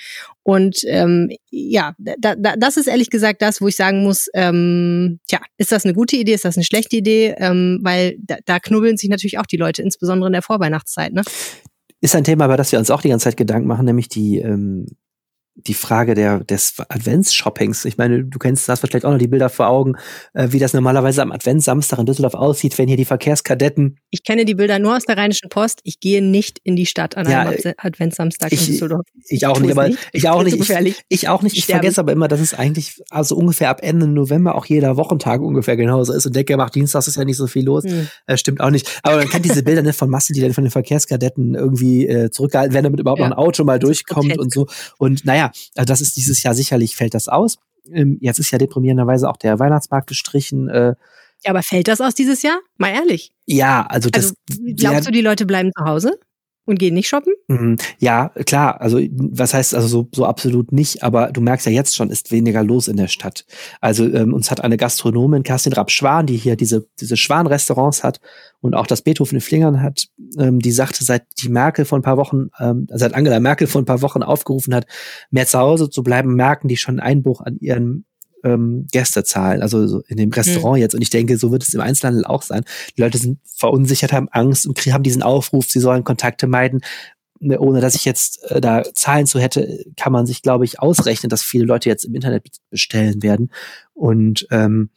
Und ähm, ja, da, da, das ist ehrlich gesagt das, wo ich sagen muss, ähm, tja, ist das eine gute Idee, ist das eine schlechte Idee? Ähm, weil da, da knubbeln sich natürlich auch die Leute, insbesondere in der Vorweihnachtszeit. Ne? Ist ein Thema, über das wir uns auch die ganze Zeit Gedanken machen, nämlich die ähm, die Frage der, des Advents-Shoppings. Ich meine, du kennst, hast vielleicht auch noch die Bilder vor Augen, äh, wie das normalerweise am Adventssamstag in Düsseldorf aussieht, wenn hier die Verkehrskadetten. Ich kenne die Bilder nur aus der Rheinischen Post. Ich gehe nicht in die Stadt an einem ja, Adventssamstag ich, in Düsseldorf. Ich auch nicht, aber nicht. ich auch nicht. Ich, ich, auch nicht. Ich, ich vergesse aber immer, dass es eigentlich also ungefähr ab Ende November auch jeder Wochentag ungefähr genauso ist. Und denke, macht Dienstag ist ja nicht so viel los. Hm. Äh, stimmt auch nicht. Aber man kennt diese Bilder nicht von Massen, die dann von den Verkehrskadetten irgendwie äh, zurückgehalten werden, damit überhaupt ja. noch ein Auto mal durchkommt und so. Und naja, also das ist die dieses Jahr sicherlich fällt das aus. Ähm, jetzt ist ja deprimierenderweise auch der Weihnachtsmarkt gestrichen. Äh, ja, aber fällt das aus dieses Jahr? Mal ehrlich. Ja, also das. Also, glaubst du, die Leute bleiben zu Hause? Und gehen nicht shoppen? Mhm. Ja, klar. Also was heißt also so, so absolut nicht, aber du merkst ja jetzt schon, ist weniger los in der Stadt. Also ähm, uns hat eine Gastronomin, Kerstin Rapp-Schwan, die hier diese, diese Schwan-Restaurants hat und auch das Beethoven in Flingern hat, ähm, die sagte, seit die Merkel vor ein paar Wochen, ähm, seit Angela Merkel vor ein paar Wochen aufgerufen hat, mehr zu Hause zu bleiben, merken die schon Einbruch an ihren ähm, Gästezahlen, also so in dem Restaurant mhm. jetzt. Und ich denke, so wird es im Einzelhandel auch sein. Die Leute sind verunsichert, haben Angst und haben diesen Aufruf, sie sollen Kontakte meiden. Ne, ohne dass ich jetzt äh, da Zahlen zu hätte, kann man sich, glaube ich, ausrechnen, dass viele Leute jetzt im Internet bestellen werden. Und ähm,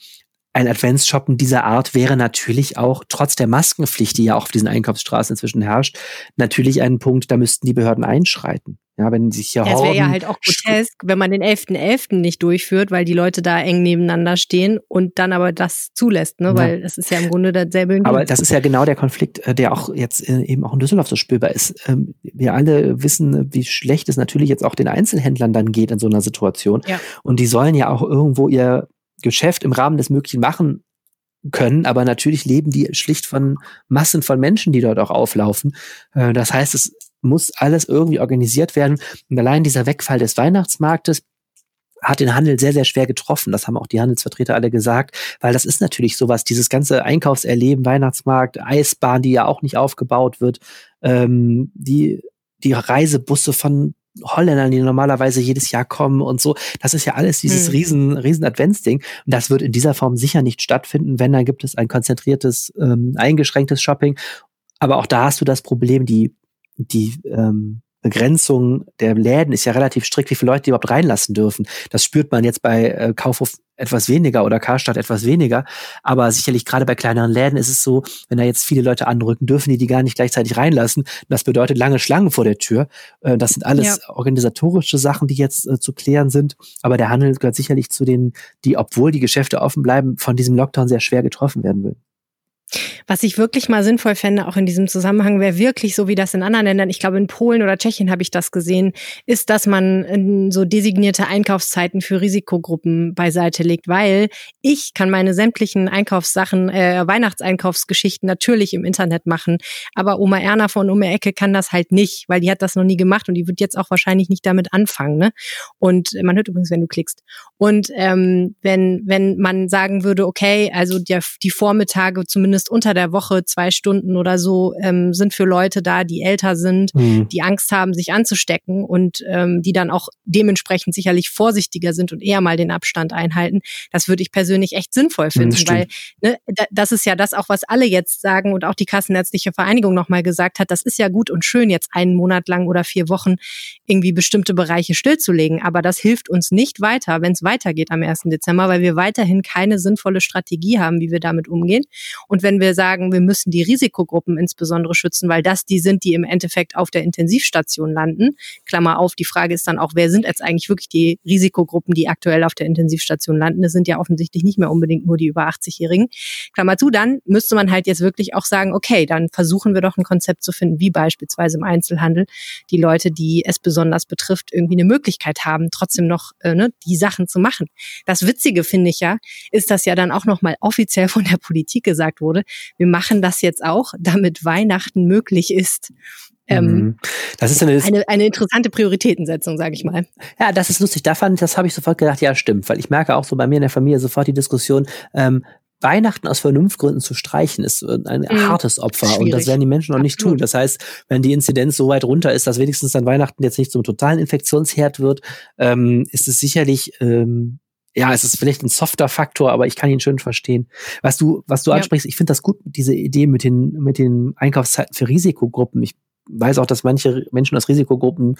ein Adventsshoppen dieser Art wäre natürlich auch, trotz der Maskenpflicht, die ja auch auf diesen Einkaufsstraßen inzwischen herrscht, natürlich ein Punkt, da müssten die Behörden einschreiten. Ja, wenn sich hier ja, Es wäre ja halt auch grotesk, wenn man den 11.11. .11. nicht durchführt, weil die Leute da eng nebeneinander stehen und dann aber das zulässt, ne? Ja. weil das ist ja im Grunde derselbe. Aber das ist ja genau der Konflikt, äh, der auch jetzt äh, eben auch in Düsseldorf so spürbar ist. Ähm, wir alle wissen, wie schlecht es natürlich jetzt auch den Einzelhändlern dann geht in so einer Situation. Ja. Und die sollen ja auch irgendwo ihr Geschäft im Rahmen des Möglichen machen können, aber natürlich leben die schlicht von Massen von Menschen, die dort auch auflaufen. Äh, das heißt, es muss alles irgendwie organisiert werden. Und allein dieser Wegfall des Weihnachtsmarktes hat den Handel sehr, sehr schwer getroffen. Das haben auch die Handelsvertreter alle gesagt, weil das ist natürlich sowas, dieses ganze Einkaufserleben, Weihnachtsmarkt, Eisbahn, die ja auch nicht aufgebaut wird, ähm, die, die Reisebusse von Holländern, die normalerweise jedes Jahr kommen und so. Das ist ja alles dieses hm. riesen, riesen Adventsding. Und das wird in dieser Form sicher nicht stattfinden. Wenn, dann gibt es ein konzentriertes, ähm, eingeschränktes Shopping. Aber auch da hast du das Problem, die, die ähm, Begrenzung der Läden ist ja relativ strikt, wie viele Leute die überhaupt reinlassen dürfen. Das spürt man jetzt bei äh, Kaufhof etwas weniger oder Karstadt etwas weniger. Aber sicherlich gerade bei kleineren Läden ist es so, wenn da jetzt viele Leute anrücken, dürfen die die gar nicht gleichzeitig reinlassen. Das bedeutet lange Schlangen vor der Tür. Äh, das sind alles ja. organisatorische Sachen, die jetzt äh, zu klären sind. Aber der Handel gehört sicherlich zu denen, die, obwohl die Geschäfte offen bleiben, von diesem Lockdown sehr schwer getroffen werden würden. Was ich wirklich mal sinnvoll fände, auch in diesem Zusammenhang, wäre wirklich so wie das in anderen Ländern, ich glaube in Polen oder Tschechien habe ich das gesehen, ist, dass man ähm, so designierte Einkaufszeiten für Risikogruppen beiseite legt, weil ich kann meine sämtlichen Einkaufssachen, äh, Weihnachtseinkaufsgeschichten natürlich im Internet machen, aber Oma Erna von die Ecke kann das halt nicht, weil die hat das noch nie gemacht und die wird jetzt auch wahrscheinlich nicht damit anfangen. Ne? Und man hört übrigens, wenn du klickst. Und ähm, wenn, wenn man sagen würde, okay, also die, die Vormittage zumindest zumindest unter der Woche zwei Stunden oder so ähm, sind für Leute da, die älter sind, mhm. die Angst haben, sich anzustecken und ähm, die dann auch dementsprechend sicherlich vorsichtiger sind und eher mal den Abstand einhalten. Das würde ich persönlich echt sinnvoll mhm, finden, mhm, weil ne, das ist ja das auch, was alle jetzt sagen und auch die Kassenärztliche Vereinigung nochmal gesagt hat, das ist ja gut und schön, jetzt einen Monat lang oder vier Wochen irgendwie bestimmte Bereiche stillzulegen. Aber das hilft uns nicht weiter, wenn es weitergeht am 1. Dezember, weil wir weiterhin keine sinnvolle Strategie haben, wie wir damit umgehen. Und wenn wir sagen, wir müssen die Risikogruppen insbesondere schützen, weil das die sind, die im Endeffekt auf der Intensivstation landen. Klammer auf, die Frage ist dann auch, wer sind jetzt eigentlich wirklich die Risikogruppen, die aktuell auf der Intensivstation landen? Das sind ja offensichtlich nicht mehr unbedingt nur die über 80-Jährigen. Klammer zu, dann müsste man halt jetzt wirklich auch sagen, okay, dann versuchen wir doch ein Konzept zu finden, wie beispielsweise im Einzelhandel die Leute, die es besonders betrifft, irgendwie eine Möglichkeit haben, trotzdem noch äh, ne, die Sachen zu machen. Das Witzige finde ich ja, ist, dass ja dann auch nochmal offiziell von der Politik gesagt wurde, wurde. Wir machen das jetzt auch, damit Weihnachten möglich ist. Ähm, mhm. das ist eine, eine, eine interessante Prioritätensetzung, sage ich mal. Ja, das ist lustig. Da fand, das habe ich sofort gedacht, ja, stimmt, weil ich merke auch so bei mir in der Familie sofort die Diskussion, ähm, Weihnachten aus Vernunftgründen zu streichen, ist ein mhm. hartes Opfer Schwierig. und das werden die Menschen noch nicht tun. Das heißt, wenn die Inzidenz so weit runter ist, dass wenigstens dann Weihnachten jetzt nicht zum totalen Infektionsherd wird, ähm, ist es sicherlich ähm, ja, es ist vielleicht ein softer Faktor, aber ich kann ihn schön verstehen. Was du, was du ja. ansprichst, ich finde das gut, diese Idee mit den, mit den Einkaufszeiten für Risikogruppen. Ich weiß auch, dass manche Menschen aus Risikogruppen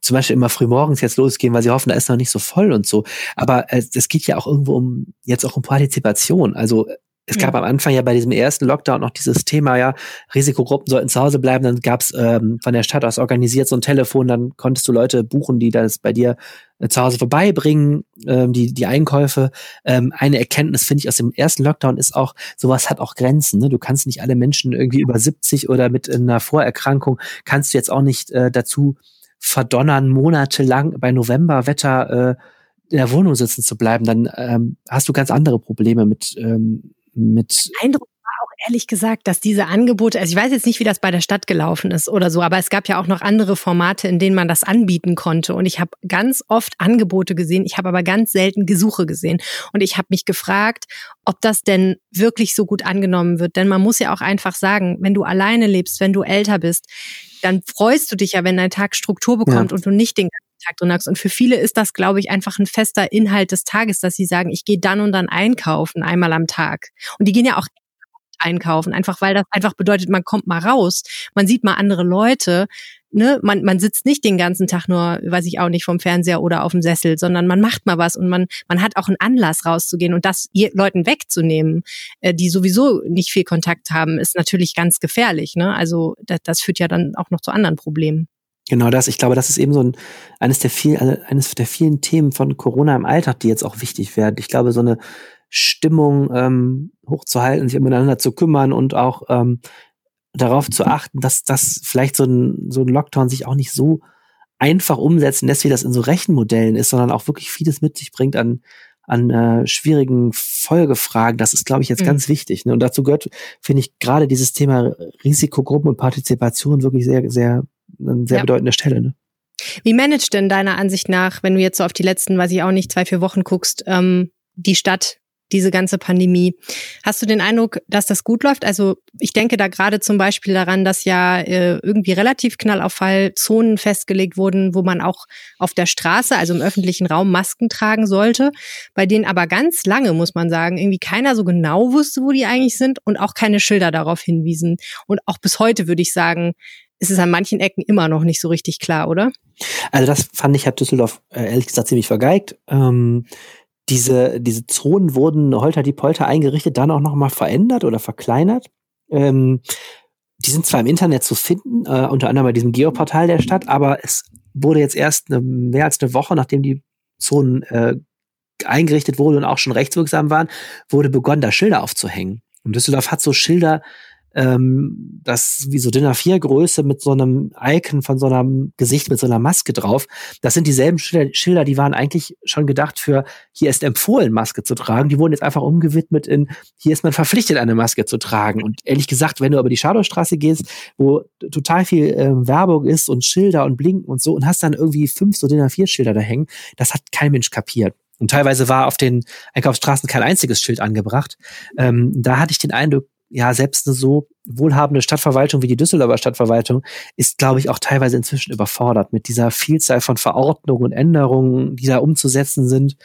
zum Beispiel immer früh morgens jetzt losgehen, weil sie hoffen, da ist noch nicht so voll und so. Aber es, es geht ja auch irgendwo um jetzt auch um Partizipation. Also es gab ja. am Anfang ja bei diesem ersten Lockdown noch dieses Thema, ja, Risikogruppen sollten zu Hause bleiben. Dann gab's ähm, von der Stadt aus organisiert so ein Telefon, dann konntest du Leute buchen, die das bei dir äh, zu Hause vorbeibringen, ähm, die, die Einkäufe. Ähm, eine Erkenntnis, finde ich, aus dem ersten Lockdown ist auch, sowas hat auch Grenzen. Ne? Du kannst nicht alle Menschen irgendwie über 70 oder mit einer Vorerkrankung, kannst du jetzt auch nicht äh, dazu verdonnern, monatelang bei Novemberwetter äh, in der Wohnung sitzen zu bleiben, dann ähm, hast du ganz andere Probleme mit, ähm, mit Eindruck war auch ehrlich gesagt, dass diese Angebote, also ich weiß jetzt nicht, wie das bei der Stadt gelaufen ist oder so, aber es gab ja auch noch andere Formate, in denen man das anbieten konnte. Und ich habe ganz oft Angebote gesehen, ich habe aber ganz selten Gesuche gesehen. Und ich habe mich gefragt, ob das denn wirklich so gut angenommen wird. Denn man muss ja auch einfach sagen, wenn du alleine lebst, wenn du älter bist, dann freust du dich ja, wenn dein Tag Struktur bekommt ja. und du nicht den Tag drin hast. Und für viele ist das, glaube ich, einfach ein fester Inhalt des Tages, dass sie sagen, ich gehe dann und dann einkaufen, einmal am Tag. Und die gehen ja auch einkaufen, einfach weil das einfach bedeutet, man kommt mal raus, man sieht mal andere Leute, ne, man, man sitzt nicht den ganzen Tag nur, weiß ich auch nicht, vom Fernseher oder auf dem Sessel, sondern man macht mal was und man, man hat auch einen Anlass rauszugehen und das Leuten wegzunehmen, äh, die sowieso nicht viel Kontakt haben, ist natürlich ganz gefährlich. Ne? Also das, das führt ja dann auch noch zu anderen Problemen. Genau das. Ich glaube, das ist eben so ein, eines der vielen, also eines der vielen Themen von Corona im Alltag, die jetzt auch wichtig werden. Ich glaube, so eine Stimmung ähm, hochzuhalten, sich miteinander zu kümmern und auch ähm, darauf zu achten, dass das vielleicht so ein, so ein Lockdown sich auch nicht so einfach umsetzen lässt, wie das in so Rechenmodellen ist, sondern auch wirklich vieles mit sich bringt an, an äh, schwierigen Folgefragen. Das ist, glaube ich, jetzt mhm. ganz wichtig. Ne? Und dazu gehört, finde ich, gerade dieses Thema Risikogruppen und Partizipation wirklich sehr, sehr, eine sehr ja. bedeutende Stelle. Ne? Wie managt denn deiner Ansicht nach, wenn du jetzt so auf die letzten, weiß ich auch nicht, zwei, vier Wochen guckst, ähm, die Stadt diese ganze Pandemie. Hast du den Eindruck, dass das gut läuft? Also ich denke da gerade zum Beispiel daran, dass ja äh, irgendwie relativ knallauffall Zonen festgelegt wurden, wo man auch auf der Straße, also im öffentlichen Raum, Masken tragen sollte, bei denen aber ganz lange, muss man sagen, irgendwie keiner so genau wusste, wo die eigentlich sind und auch keine Schilder darauf hinwiesen. Und auch bis heute würde ich sagen, ist es an manchen Ecken immer noch nicht so richtig klar, oder? Also das fand ich, hat Düsseldorf äh, ehrlich gesagt ziemlich vergeigt. Ähm, diese, diese Zonen wurden holter die Polter eingerichtet, dann auch nochmal verändert oder verkleinert. Ähm, die sind zwar im Internet zu finden, äh, unter anderem bei diesem Geoportal der Stadt, aber es wurde jetzt erst eine, mehr als eine Woche, nachdem die Zonen äh, eingerichtet wurden und auch schon rechtswirksam waren, wurde begonnen, da Schilder aufzuhängen. Und Düsseldorf hat so Schilder ähm, das wie so Dinner A4 Größe mit so einem Icon von so einem Gesicht mit so einer Maske drauf. Das sind dieselben Schilder, die waren eigentlich schon gedacht für hier ist empfohlen Maske zu tragen. Die wurden jetzt einfach umgewidmet in hier ist man verpflichtet eine Maske zu tragen. Und ehrlich gesagt, wenn du über die Schadowstraße gehst, wo total viel äh, Werbung ist und Schilder und Blinken und so und hast dann irgendwie fünf so Dinner A4 Schilder da hängen, das hat kein Mensch kapiert. Und teilweise war auf den Einkaufsstraßen kein einziges Schild angebracht. Ähm, da hatte ich den Eindruck, ja, selbst eine so wohlhabende Stadtverwaltung wie die Düsseldorfer Stadtverwaltung ist, glaube ich, auch teilweise inzwischen überfordert mit dieser Vielzahl von Verordnungen und Änderungen, die da umzusetzen sind.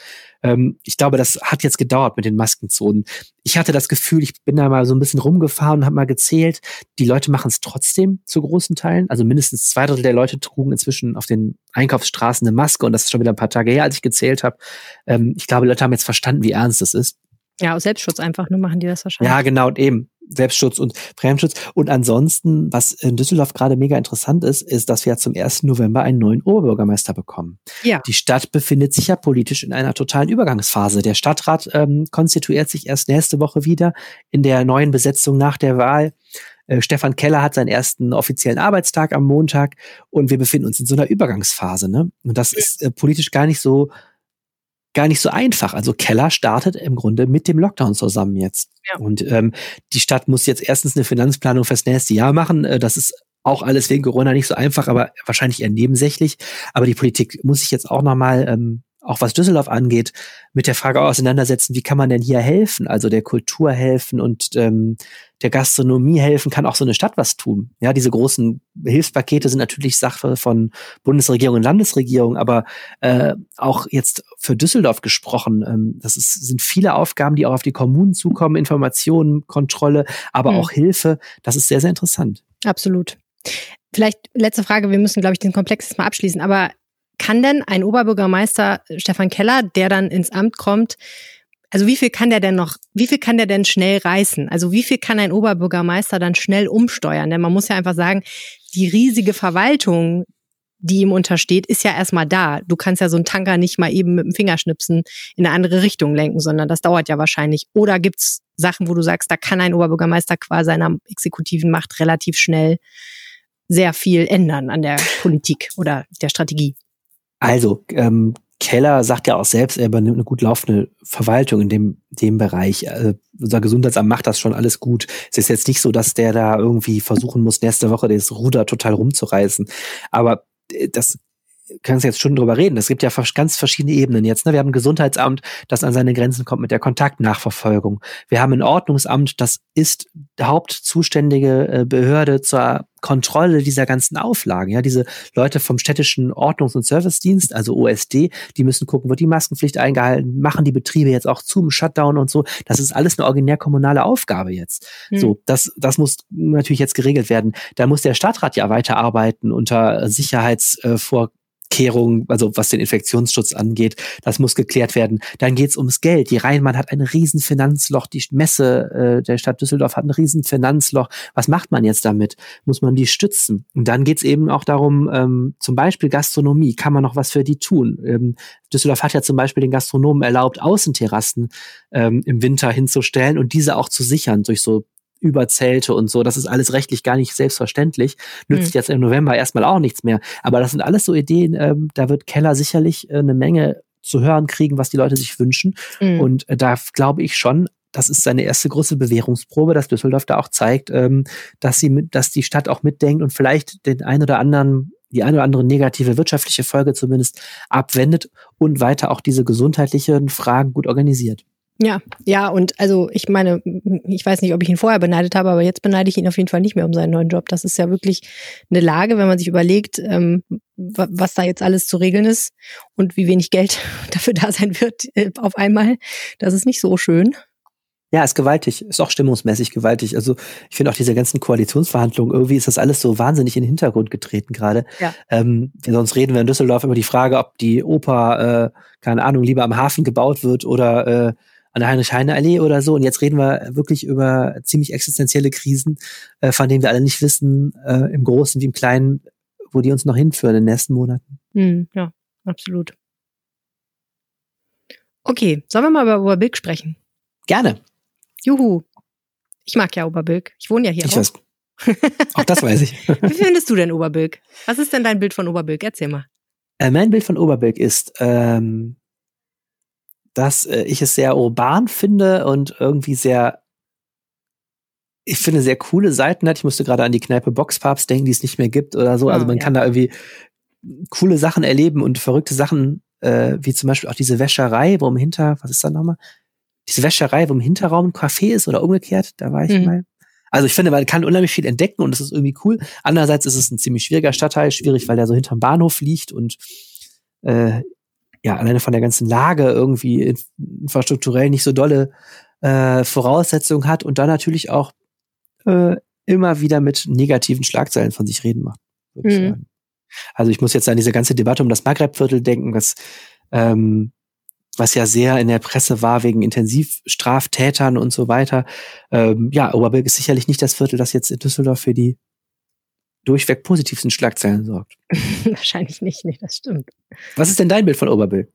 Ähm, ich glaube, das hat jetzt gedauert mit den Maskenzonen. Ich hatte das Gefühl, ich bin da mal so ein bisschen rumgefahren und habe mal gezählt. Die Leute machen es trotzdem zu großen Teilen. Also mindestens zwei Drittel der Leute trugen inzwischen auf den Einkaufsstraßen eine Maske und das ist schon wieder ein paar Tage her, als ich gezählt habe. Ähm, ich glaube, Leute haben jetzt verstanden, wie ernst es ist. Ja, aus Selbstschutz einfach, nur machen die das wahrscheinlich. Ja, genau, und eben. Selbstschutz und Fremdschutz. Und ansonsten, was in Düsseldorf gerade mega interessant ist, ist, dass wir zum 1. November einen neuen Oberbürgermeister bekommen. Ja. Die Stadt befindet sich ja politisch in einer totalen Übergangsphase. Der Stadtrat ähm, konstituiert sich erst nächste Woche wieder in der neuen Besetzung nach der Wahl. Äh, Stefan Keller hat seinen ersten offiziellen Arbeitstag am Montag und wir befinden uns in so einer Übergangsphase. Ne? Und das ist äh, politisch gar nicht so gar nicht so einfach. Also Keller startet im Grunde mit dem Lockdown zusammen jetzt. Ja. Und ähm, die Stadt muss jetzt erstens eine Finanzplanung fürs nächste Jahr machen. Äh, das ist auch alles wegen Corona nicht so einfach, aber wahrscheinlich eher nebensächlich. Aber die Politik muss sich jetzt auch nochmal ähm, auch was Düsseldorf angeht, mit der Frage auseinandersetzen, wie kann man denn hier helfen? Also der Kultur helfen und ähm, der Gastronomie helfen, kann auch so eine Stadt was tun. Ja, diese großen Hilfspakete sind natürlich Sache von Bundesregierung und Landesregierung, aber äh, auch jetzt für Düsseldorf gesprochen, ähm, das ist, sind viele Aufgaben, die auch auf die Kommunen zukommen, Informationen, Kontrolle, aber mhm. auch Hilfe. Das ist sehr, sehr interessant. Absolut. Vielleicht letzte Frage, wir müssen, glaube ich, den Komplex mal abschließen, aber kann denn ein Oberbürgermeister Stefan Keller, der dann ins Amt kommt, also wie viel kann der denn noch, wie viel kann der denn schnell reißen? Also wie viel kann ein Oberbürgermeister dann schnell umsteuern? Denn man muss ja einfach sagen, die riesige Verwaltung, die ihm untersteht, ist ja erstmal da. Du kannst ja so einen Tanker nicht mal eben mit dem Fingerschnipsen in eine andere Richtung lenken, sondern das dauert ja wahrscheinlich. Oder gibt's Sachen, wo du sagst, da kann ein Oberbürgermeister qua seiner exekutiven Macht relativ schnell sehr viel ändern an der Politik oder der Strategie? Also, ähm, Keller sagt ja auch selbst, er übernimmt eine gut laufende Verwaltung in dem, dem Bereich. Also, unser Gesundheitsamt macht das schon alles gut. Es ist jetzt nicht so, dass der da irgendwie versuchen muss, nächste Woche das Ruder total rumzureißen. Aber äh, das können Sie jetzt schon drüber reden. Es gibt ja ganz verschiedene Ebenen jetzt. Ne? Wir haben ein Gesundheitsamt, das an seine Grenzen kommt mit der Kontaktnachverfolgung. Wir haben ein Ordnungsamt, das ist hauptzuständige äh, Behörde zur Kontrolle dieser ganzen Auflagen. Ja, diese Leute vom städtischen Ordnungs- und Servicedienst, also OSD, die müssen gucken, wird die Maskenpflicht eingehalten, machen die Betriebe jetzt auch zum Shutdown und so. Das ist alles eine originär kommunale Aufgabe jetzt. Hm. So, das, das muss natürlich jetzt geregelt werden. Da muss der Stadtrat ja weiterarbeiten unter Sicherheitsvor Kehrung, also was den Infektionsschutz angeht, das muss geklärt werden. Dann geht's ums Geld. Die Rheinmann hat ein riesen Finanzloch, die Messe äh, der Stadt Düsseldorf hat ein riesen Finanzloch. Was macht man jetzt damit? Muss man die stützen? Und dann geht's eben auch darum, ähm, zum Beispiel Gastronomie, kann man noch was für die tun? Ähm, Düsseldorf hat ja zum Beispiel den Gastronomen erlaubt, Außenterrassen ähm, im Winter hinzustellen und diese auch zu sichern durch so über Zelte und so. Das ist alles rechtlich gar nicht selbstverständlich. Nützt mhm. jetzt im November erstmal auch nichts mehr. Aber das sind alles so Ideen, ähm, da wird Keller sicherlich äh, eine Menge zu hören kriegen, was die Leute sich wünschen. Mhm. Und äh, da glaube ich schon, das ist seine erste große Bewährungsprobe, dass Düsseldorf da auch zeigt, ähm, dass sie mit, dass die Stadt auch mitdenkt und vielleicht den ein oder anderen die eine oder andere negative wirtschaftliche Folge zumindest abwendet und weiter auch diese gesundheitlichen Fragen gut organisiert. Ja, ja, und also ich meine, ich weiß nicht, ob ich ihn vorher beneidet habe, aber jetzt beneide ich ihn auf jeden Fall nicht mehr um seinen neuen Job. Das ist ja wirklich eine Lage, wenn man sich überlegt, ähm, was da jetzt alles zu regeln ist und wie wenig Geld dafür da sein wird äh, auf einmal. Das ist nicht so schön. Ja, ist gewaltig, ist auch stimmungsmäßig gewaltig. Also ich finde auch diese ganzen Koalitionsverhandlungen, irgendwie ist das alles so wahnsinnig in den Hintergrund getreten gerade. Ja. Ähm, sonst reden wir in Düsseldorf über die Frage, ob die Oper, äh, keine Ahnung, lieber am Hafen gebaut wird oder äh, an der Heinrich-Heine-Allee oder so. Und jetzt reden wir wirklich über ziemlich existenzielle Krisen, äh, von denen wir alle nicht wissen, äh, im Großen wie im Kleinen, wo die uns noch hinführen in den nächsten Monaten. Mm, ja, absolut. Okay, sollen wir mal über Oberbilk sprechen? Gerne. Juhu. Ich mag ja Oberbilk. Ich wohne ja hier ich auch. Weiß. Auch das weiß ich. Wie findest du denn Oberbilk? Was ist denn dein Bild von Oberbilk? Erzähl mal. Äh, mein Bild von Oberbilk ist ähm, dass äh, ich es sehr urban finde und irgendwie sehr, ich finde, sehr coole Seiten hat. Ich musste gerade an die Kneipe Boxpapst denken, die es nicht mehr gibt oder so. Also man ja. kann da irgendwie coole Sachen erleben und verrückte Sachen, äh, wie zum Beispiel auch diese Wäscherei, wo im Hinter, was ist da nochmal? Diese Wäscherei, wo im Hinterraum ein Café ist oder umgekehrt, da war ich mhm. mal. Also ich finde, man kann unheimlich viel entdecken und das ist irgendwie cool. Andererseits ist es ein ziemlich schwieriger Stadtteil, schwierig, weil der so hinterm Bahnhof liegt und äh, ja, alleine von der ganzen Lage irgendwie infrastrukturell nicht so dolle äh, Voraussetzungen hat und dann natürlich auch äh, immer wieder mit negativen Schlagzeilen von sich reden macht, würde mhm. ich sagen. Also ich muss jetzt an diese ganze Debatte um das Maghreb-Viertel denken, was, ähm, was ja sehr in der Presse war wegen Intensivstraftätern und so weiter. Ähm, ja, Oberbilk ist sicherlich nicht das Viertel, das jetzt in Düsseldorf für die durchweg positivsten Schlagzeilen sorgt. Wahrscheinlich nicht, nee, das stimmt. Was ist denn dein Bild von Oberbill?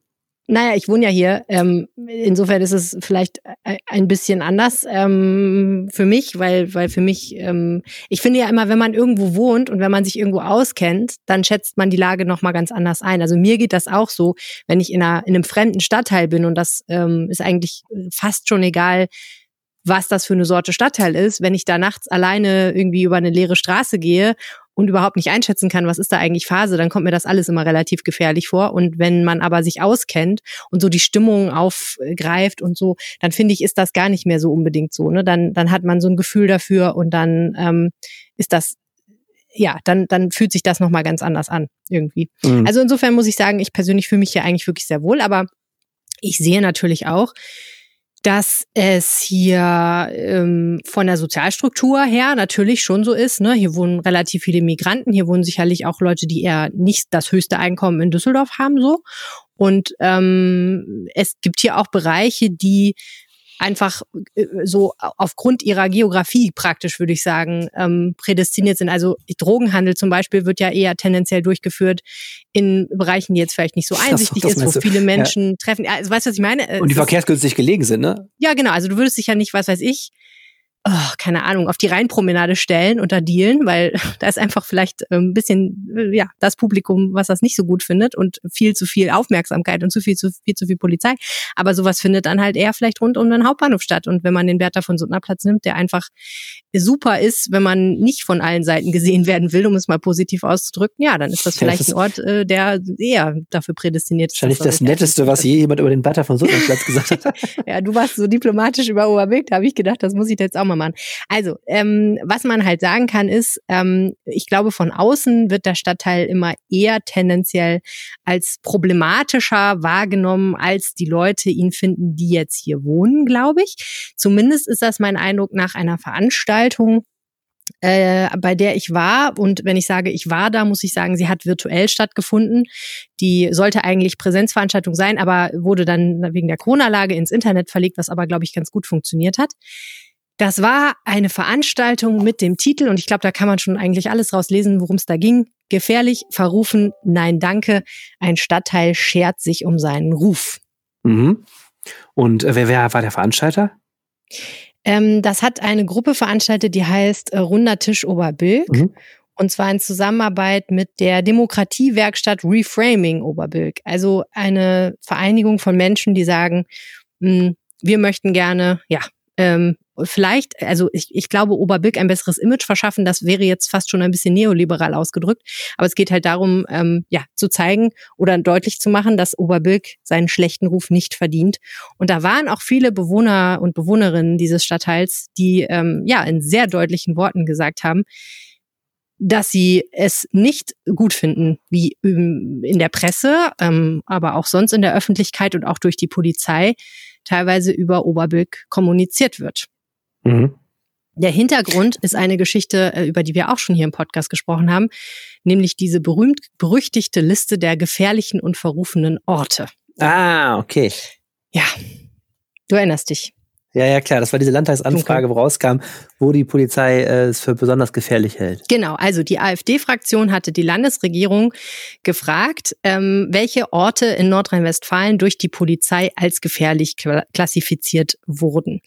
Naja, ich wohne ja hier. Ähm, insofern ist es vielleicht ein bisschen anders ähm, für mich, weil, weil für mich, ähm, ich finde ja immer, wenn man irgendwo wohnt und wenn man sich irgendwo auskennt, dann schätzt man die Lage nochmal ganz anders ein. Also mir geht das auch so, wenn ich in, einer, in einem fremden Stadtteil bin und das ähm, ist eigentlich fast schon egal, was das für eine Sorte Stadtteil ist, wenn ich da nachts alleine irgendwie über eine leere Straße gehe und überhaupt nicht einschätzen kann, was ist da eigentlich Phase, dann kommt mir das alles immer relativ gefährlich vor. Und wenn man aber sich auskennt und so die Stimmung aufgreift und so, dann finde ich, ist das gar nicht mehr so unbedingt so. Ne? Dann, dann hat man so ein Gefühl dafür und dann ähm, ist das ja, dann, dann fühlt sich das nochmal ganz anders an, irgendwie. Mhm. Also insofern muss ich sagen, ich persönlich fühle mich hier eigentlich wirklich sehr wohl, aber ich sehe natürlich auch, dass es hier ähm, von der Sozialstruktur her natürlich schon so ist. Ne? Hier wohnen relativ viele Migranten, hier wohnen sicherlich auch Leute, die eher nicht das höchste Einkommen in Düsseldorf haben so. Und ähm, es gibt hier auch Bereiche, die einfach äh, so aufgrund ihrer Geografie praktisch, würde ich sagen, ähm, prädestiniert sind. Also Drogenhandel zum Beispiel wird ja eher tendenziell durchgeführt in Bereichen, die jetzt vielleicht nicht so einsichtig ist, wo viele Menschen ja. treffen. Also, weißt du, was ich meine? Und die verkehrsgünstig gelegen sind, ne? Ja, genau. Also du würdest dich ja nicht, was weiß ich, oh, keine Ahnung, auf die Rheinpromenade stellen und da dealen, weil da ist einfach vielleicht ein ähm, bisschen, äh, ja, das Publikum, was das nicht so gut findet und viel zu viel Aufmerksamkeit und zu viel zu viel, zu viel Polizei. Aber sowas findet dann halt eher vielleicht rund um den Hauptbahnhof statt. Und wenn man den Wärter von Suttner Platz nimmt, der einfach super ist, wenn man nicht von allen Seiten gesehen werden will, um es mal positiv auszudrücken, ja, dann ist das vielleicht das ist ein Ort, äh, der eher dafür prädestiniert ist. Wahrscheinlich das Netteste, was je jemand über den Wärter von Suttner Platz gesagt hat. ja, du warst so diplomatisch über Oberbild, da habe ich gedacht, das muss ich jetzt auch mal Kammermann. Also, ähm, was man halt sagen kann, ist, ähm, ich glaube, von außen wird der Stadtteil immer eher tendenziell als problematischer wahrgenommen, als die Leute ihn finden, die jetzt hier wohnen, glaube ich. Zumindest ist das mein Eindruck nach einer Veranstaltung, äh, bei der ich war. Und wenn ich sage, ich war da, muss ich sagen, sie hat virtuell stattgefunden. Die sollte eigentlich Präsenzveranstaltung sein, aber wurde dann wegen der Corona-Lage ins Internet verlegt, was aber, glaube ich, ganz gut funktioniert hat. Das war eine Veranstaltung mit dem Titel, und ich glaube, da kann man schon eigentlich alles rauslesen, worum es da ging. Gefährlich, verrufen, nein, danke. Ein Stadtteil schert sich um seinen Ruf. Mhm. Und äh, wer, wer war der Veranstalter? Ähm, das hat eine Gruppe veranstaltet, die heißt äh, Runder Tisch Oberbilk. Mhm. Und zwar in Zusammenarbeit mit der Demokratiewerkstatt Reframing Oberbilk. Also eine Vereinigung von Menschen, die sagen, mh, hm, wir möchten gerne, ja, ähm, vielleicht, also ich, ich glaube, Oberbilk ein besseres Image verschaffen, das wäre jetzt fast schon ein bisschen neoliberal ausgedrückt. Aber es geht halt darum, ähm, ja, zu zeigen oder deutlich zu machen, dass Oberbilk seinen schlechten Ruf nicht verdient. Und da waren auch viele Bewohner und Bewohnerinnen dieses Stadtteils, die ähm, ja in sehr deutlichen Worten gesagt haben, dass sie es nicht gut finden, wie in der Presse, ähm, aber auch sonst in der Öffentlichkeit und auch durch die Polizei teilweise über Oberbilk kommuniziert wird. Mhm. Der Hintergrund ist eine Geschichte, äh, über die wir auch schon hier im Podcast gesprochen haben, nämlich diese berühmt berüchtigte Liste der gefährlichen und verrufenen Orte. Ah, okay. Ja, du erinnerst dich. Ja, ja, klar. Das war diese Landtagsanfrage, wo rauskam, wo die Polizei äh, es für besonders gefährlich hält. Genau. Also die AfD-Fraktion hatte die Landesregierung gefragt, ähm, welche Orte in Nordrhein-Westfalen durch die Polizei als gefährlich klassifiziert wurden.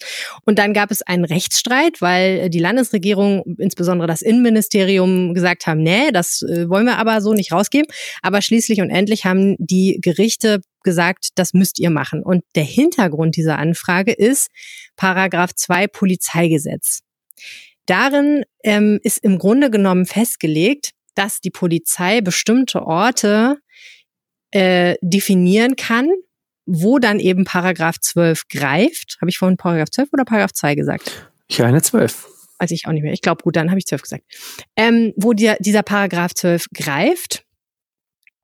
Und dann gab es einen Rechtsstreit, weil die Landesregierung, insbesondere das Innenministerium, gesagt haben, nee, das äh, wollen wir aber so nicht rausgeben. Aber schließlich und endlich haben die Gerichte gesagt, das müsst ihr machen. Und der Hintergrund dieser Anfrage ist Paragraph 2 Polizeigesetz. Darin ähm, ist im Grunde genommen festgelegt, dass die Polizei bestimmte Orte äh, definieren kann, wo dann eben Paragraph 12 greift. Habe ich vorhin Paragraph 12 oder Paragraph 2 gesagt? Ich eine 12. Weiß ich auch nicht mehr. Ich glaube, gut, dann habe ich 12 gesagt. Ähm, wo die, dieser Paragraph 12 greift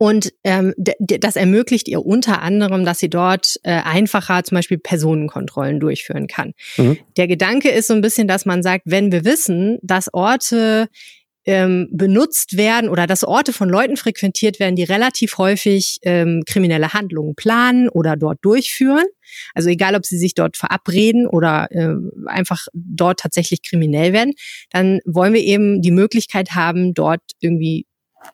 und ähm, das ermöglicht ihr unter anderem, dass sie dort äh, einfacher zum Beispiel Personenkontrollen durchführen kann. Mhm. Der Gedanke ist so ein bisschen, dass man sagt, wenn wir wissen, dass Orte ähm, benutzt werden oder dass Orte von Leuten frequentiert werden, die relativ häufig ähm, kriminelle Handlungen planen oder dort durchführen. Also egal, ob sie sich dort verabreden oder äh, einfach dort tatsächlich kriminell werden, dann wollen wir eben die Möglichkeit haben, dort irgendwie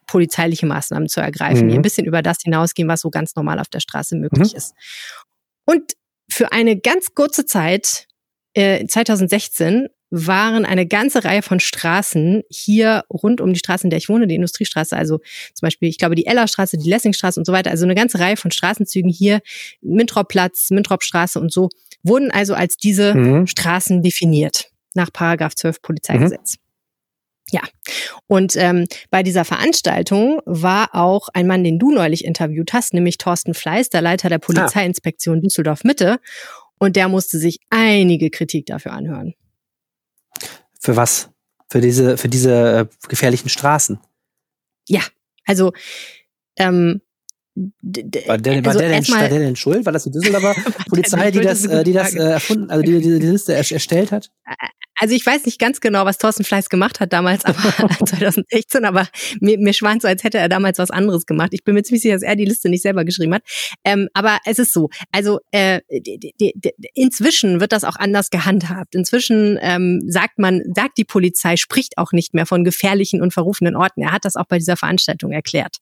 polizeiliche Maßnahmen zu ergreifen, Mhm. die ein bisschen über das hinausgehen, was so ganz normal auf der Straße möglich Mhm. ist. Und für eine ganz kurze Zeit, äh, 2016, waren eine ganze Reihe von Straßen hier rund um die Straße, in der ich wohne, die Industriestraße, also zum Beispiel, ich glaube, die Ellerstraße, die Lessingstraße und so weiter, also eine ganze Reihe von Straßenzügen hier, Mintroplatz, Mintropstraße und so, wurden also als diese Mhm. Straßen definiert, nach Paragraph 12 Polizeigesetz. Ja, und ähm, bei dieser Veranstaltung war auch ein Mann, den du neulich interviewt hast, nämlich Thorsten Fleiß, der Leiter der Polizeiinspektion Düsseldorf Mitte. Und der musste sich einige Kritik dafür anhören. Für was? Für diese, für diese äh, gefährlichen Straßen. Also, ähm, War der, war also der, denn, war der denn schuld? War das die Düsseldorfer Polizei, die das, äh, die das äh, erfunden, also die, die, die Liste erst- erstellt hat? Also ich weiß nicht ganz genau, was Thorsten Fleiß gemacht hat damals, aber 2016, aber mir, mir schwant so, als hätte er damals was anderes gemacht. Ich bin mir ziemlich sicher, dass er die Liste nicht selber geschrieben hat. Ähm, aber es ist so, also äh, inzwischen wird das auch anders gehandhabt. Inzwischen ähm, sagt man, sagt die Polizei, spricht auch nicht mehr von gefährlichen und verrufenen Orten. Er hat das auch bei dieser Veranstaltung erklärt.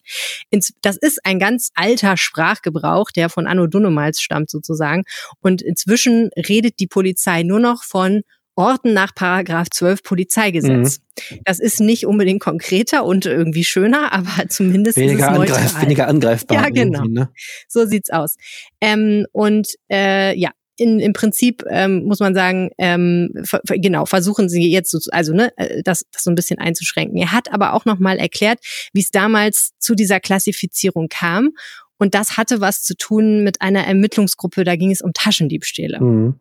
Ins, das ist ein ganz alter Sprachgebrauch, der von Anno Dunnemals stammt sozusagen. Und inzwischen redet die Polizei nur noch von Orten nach Paragraph 12 Polizeigesetz. Das ist nicht unbedingt konkreter und irgendwie schöner, aber zumindest Weniger, angreif, weniger angreifbar. Ja, genau. Ne? So sieht's aus. Ähm, und äh, ja, in, im Prinzip ähm, muss man sagen, ähm, ver, genau, versuchen sie jetzt so, also ne, äh, das, das so ein bisschen einzuschränken. Er hat aber auch nochmal erklärt, wie es damals zu dieser Klassifizierung kam. Und das hatte was zu tun mit einer Ermittlungsgruppe, da ging es um Taschendiebstähle. Mhm.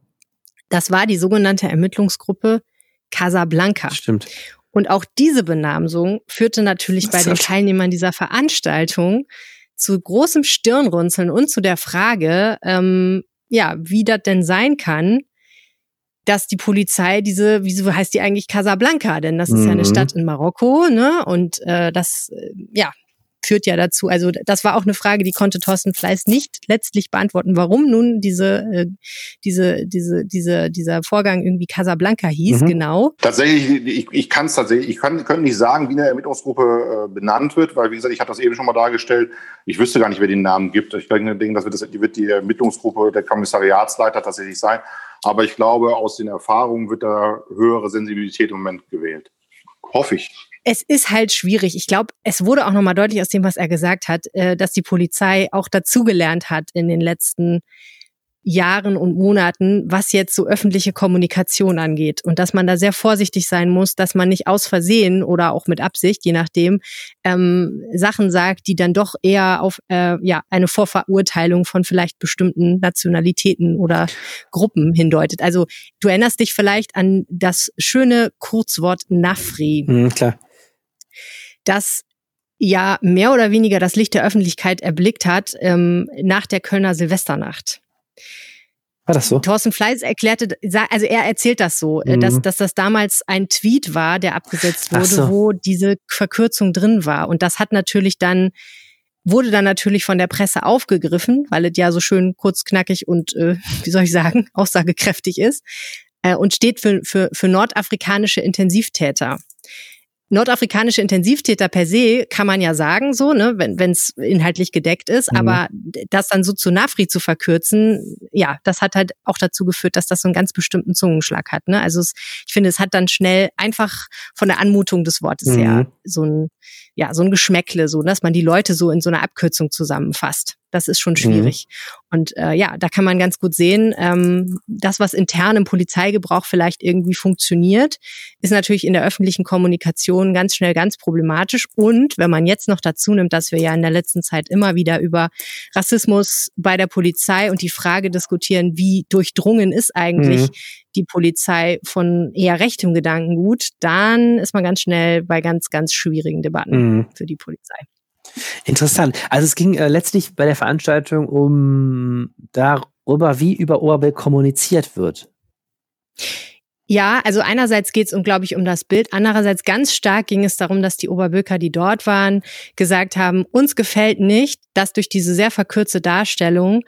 Das war die sogenannte Ermittlungsgruppe Casablanca. Stimmt. Und auch diese Benamsung führte natürlich bei den Teilnehmern dieser Veranstaltung zu großem Stirnrunzeln und zu der Frage, ähm, ja, wie das denn sein kann, dass die Polizei diese, wieso heißt die eigentlich Casablanca? Denn das ist ja eine Mhm. Stadt in Marokko, ne? Und äh, das, äh, ja, führt ja dazu. Also das war auch eine Frage, die konnte Thorsten Fleiß nicht letztlich beantworten, warum nun diese, äh, diese, diese, diese, dieser Vorgang irgendwie Casablanca hieß, Mhm. genau. Tatsächlich, ich, ich kann es tatsächlich, ich kann, könnte nicht sagen, wie eine Ermittlungsgruppe äh, benannt wird, weil wie gesagt, ich habe das eben schon mal dargestellt. Ich wüsste gar nicht, wer den Namen gibt. Ich denke, das wird, das, die wird die Ermittlungsgruppe der Kommissariatsleiter tatsächlich sein. Aber ich glaube, aus den Erfahrungen wird da höhere Sensibilität im Moment gewählt. Hoffe ich. Es ist halt schwierig. Ich glaube, es wurde auch nochmal deutlich aus dem, was er gesagt hat, äh, dass die Polizei auch dazugelernt hat in den letzten Jahren und Monaten, was jetzt so öffentliche Kommunikation angeht. Und dass man da sehr vorsichtig sein muss, dass man nicht aus Versehen oder auch mit Absicht, je nachdem, ähm, Sachen sagt, die dann doch eher auf äh, ja, eine Vorverurteilung von vielleicht bestimmten Nationalitäten oder Gruppen hindeutet. Also du erinnerst dich vielleicht an das schöne Kurzwort Nafri Mhm, klar. Das ja mehr oder weniger das Licht der Öffentlichkeit erblickt hat ähm, nach der Kölner Silvesternacht. War das so? Thorsten Fleiß erklärte, also er erzählt das so, äh, Mhm. dass, dass das damals ein Tweet war, der abgesetzt wurde, so. wo diese Verkürzung drin war. Und das hat natürlich dann, wurde dann natürlich von der Presse aufgegriffen, weil es ja so schön kurzknackig und, äh, wie soll ich sagen, aussagekräftig ist äh, und steht für, für, für nordafrikanische Intensivtäter. Nordafrikanische Intensivtäter per se kann man ja sagen, so, ne, wenn es inhaltlich gedeckt ist, Mhm. aber das dann so zu Nafri zu verkürzen, ja, das hat halt auch dazu geführt, dass das so einen ganz bestimmten Zungenschlag hat. Ne? Also es, ich finde, es hat dann schnell einfach von der Anmutung des Wortes Mhm. her so ein, ja, so ein Geschmäckle, so, dass man die Leute so in so einer Abkürzung zusammenfasst. Das ist schon schwierig. Und äh, ja, da kann man ganz gut sehen, ähm, das, was intern im Polizeigebrauch vielleicht irgendwie funktioniert, ist natürlich in der öffentlichen Kommunikation ganz schnell ganz problematisch. Und wenn man jetzt noch dazu nimmt, dass wir ja in der letzten Zeit immer wieder über Rassismus bei der Polizei und die Frage diskutieren, wie durchdrungen ist eigentlich Mhm. Die Polizei von eher rechtem Gedankengut, dann ist man ganz schnell bei ganz, ganz schwierigen Debatten Mhm. für die Polizei. Interessant. Also es ging äh, letztlich bei der Veranstaltung um darüber, wie über Oberbild kommuniziert wird. Ja, also einerseits geht es um, glaube ich, um das Bild. Andererseits ganz stark ging es darum, dass die Oberbürger, die dort waren, gesagt haben, uns gefällt nicht, dass durch diese sehr verkürzte Darstellung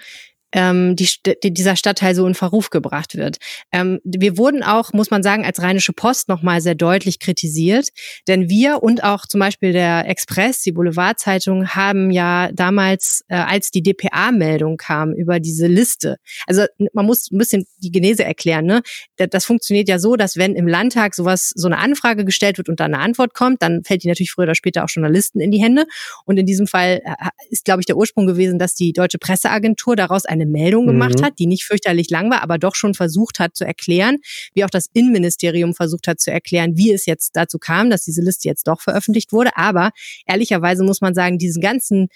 ähm, die, die, dieser Stadtteil so in Verruf gebracht wird. Ähm, wir wurden auch, muss man sagen, als Rheinische Post nochmal sehr deutlich kritisiert, denn wir und auch zum Beispiel der Express, die Boulevardzeitung, haben ja damals, äh, als die DPA-Meldung kam über diese Liste, also man muss ein bisschen die Genese erklären, ne? Das funktioniert ja so, dass wenn im Landtag sowas, so eine Anfrage gestellt wird und dann eine Antwort kommt, dann fällt die natürlich früher oder später auch Journalisten in die Hände. Und in diesem Fall äh, ist, glaube ich, der Ursprung gewesen, dass die Deutsche Presseagentur daraus ein eine Meldung mhm. gemacht hat, die nicht fürchterlich lang war, aber doch schon versucht hat zu erklären, wie auch das Innenministerium versucht hat zu erklären, wie es jetzt dazu kam, dass diese Liste jetzt doch veröffentlicht wurde. Aber ehrlicherweise muss man sagen, diesen ganzen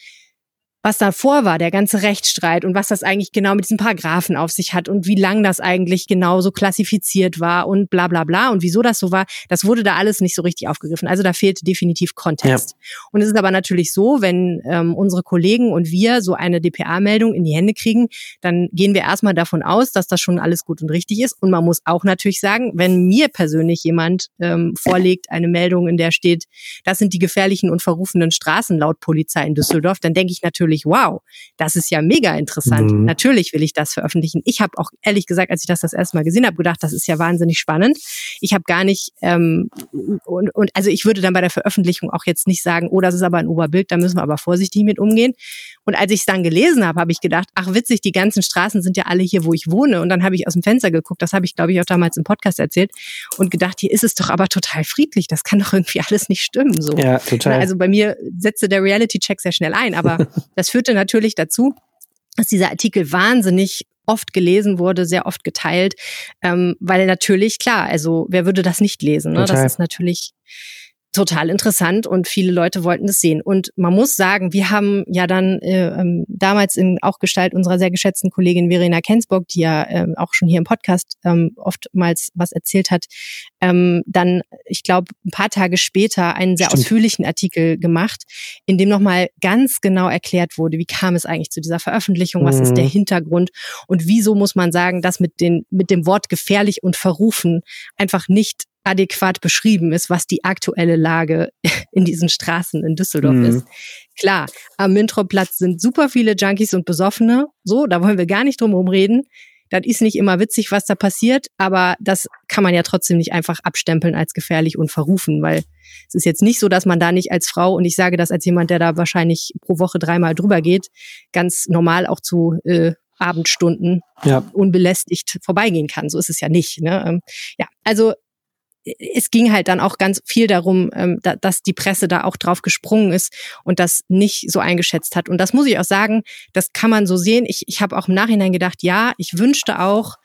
was davor war, der ganze Rechtsstreit und was das eigentlich genau mit diesen Paragraphen auf sich hat und wie lang das eigentlich genau so klassifiziert war und bla bla bla und wieso das so war, das wurde da alles nicht so richtig aufgegriffen. Also da fehlte definitiv Kontext. Ja. Und es ist aber natürlich so, wenn ähm, unsere Kollegen und wir so eine DPA-Meldung in die Hände kriegen, dann gehen wir erstmal davon aus, dass das schon alles gut und richtig ist. Und man muss auch natürlich sagen, wenn mir persönlich jemand ähm, vorlegt eine Meldung, in der steht, das sind die gefährlichen und verrufenen Straßen laut Polizei in Düsseldorf, dann denke ich natürlich, natürlich, wow, das ist ja mega interessant. Mhm. Natürlich will ich das veröffentlichen. Ich habe auch ehrlich gesagt, als ich das das erste Mal gesehen habe, gedacht, das ist ja wahnsinnig spannend. Ich habe gar nicht ähm, und, und also ich würde dann bei der Veröffentlichung auch jetzt nicht sagen, oh, das ist aber ein Oberbild, da müssen wir aber vorsichtig mit umgehen. Und als ich es dann gelesen habe, habe ich gedacht, ach witzig, die ganzen Straßen sind ja alle hier, wo ich wohne. Und dann habe ich aus dem Fenster geguckt, das habe ich, glaube ich, auch damals im Podcast erzählt und gedacht, hier ist es doch aber total friedlich. Das kann doch irgendwie alles nicht stimmen. So. Ja, total. Also bei mir setzte der Reality-Check sehr schnell ein, aber das führte natürlich dazu, dass dieser Artikel wahnsinnig oft gelesen wurde, sehr oft geteilt, ähm, weil natürlich, klar, also wer würde das nicht lesen? Ne? Das ist natürlich total interessant und viele Leute wollten das sehen. Und man muss sagen, wir haben ja dann äh, ähm, damals in auch Gestalt unserer sehr geschätzten Kollegin Verena Kensburg, die ja äh, auch schon hier im Podcast ähm, oftmals was erzählt hat, ähm, dann, ich glaube, ein paar Tage später einen sehr Stimmt. ausführlichen Artikel gemacht, in dem nochmal ganz genau erklärt wurde, wie kam es eigentlich zu dieser Veröffentlichung, was mhm. ist der mhm. Hintergrund und wieso muss man sagen, dass mit, den, mit dem Wort gefährlich und verrufen einfach nicht adäquat beschrieben ist, was die aktuelle Lage in diesen Straßen in Düsseldorf mhm. ist. Klar, am Mintroplatz sind super viele Junkies und Besoffene. So, da wollen wir gar nicht drum herum reden. Das ist nicht immer witzig, was da passiert, aber das kann man ja trotzdem nicht einfach abstempeln als gefährlich und verrufen, weil es ist jetzt nicht so, dass man da nicht als Frau, und ich sage das als jemand, der da wahrscheinlich pro Woche dreimal drüber geht, ganz normal auch zu äh, Abendstunden ja. unbelästigt vorbeigehen kann. So ist es ja nicht. Ne? Ähm, ja, also es ging halt dann auch ganz viel darum, ähm, da, dass die Presse da auch drauf gesprungen ist und das nicht so eingeschätzt hat. Und das muss ich auch sagen, das kann man so sehen. Ich, ich habe auch im Nachhinein gedacht, ja, ich wünschte auch,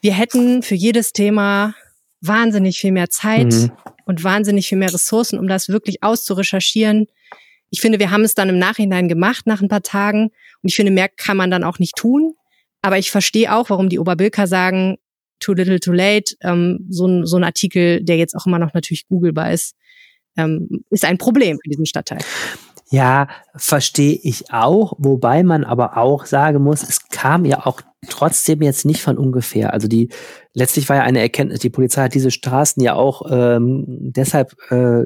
wir hätten für jedes Thema wahnsinnig viel mehr Zeit mhm. und wahnsinnig viel mehr Ressourcen, um das wirklich auszurecherchieren. Ich finde, wir haben es dann im Nachhinein gemacht nach ein paar Tagen und ich finde, mehr kann man dann auch nicht tun. Aber ich verstehe auch, warum die Oberbilker sagen, Too Little Too Late, ähm, so, ein, so ein Artikel, der jetzt auch immer noch natürlich googelbar ist, ähm, ist ein Problem für diesen Stadtteil. Ja, verstehe ich auch, wobei man aber auch sagen muss, es kam ja auch trotzdem jetzt nicht von ungefähr. Also die letztlich war ja eine Erkenntnis, die Polizei hat diese Straßen ja auch ähm, deshalb äh,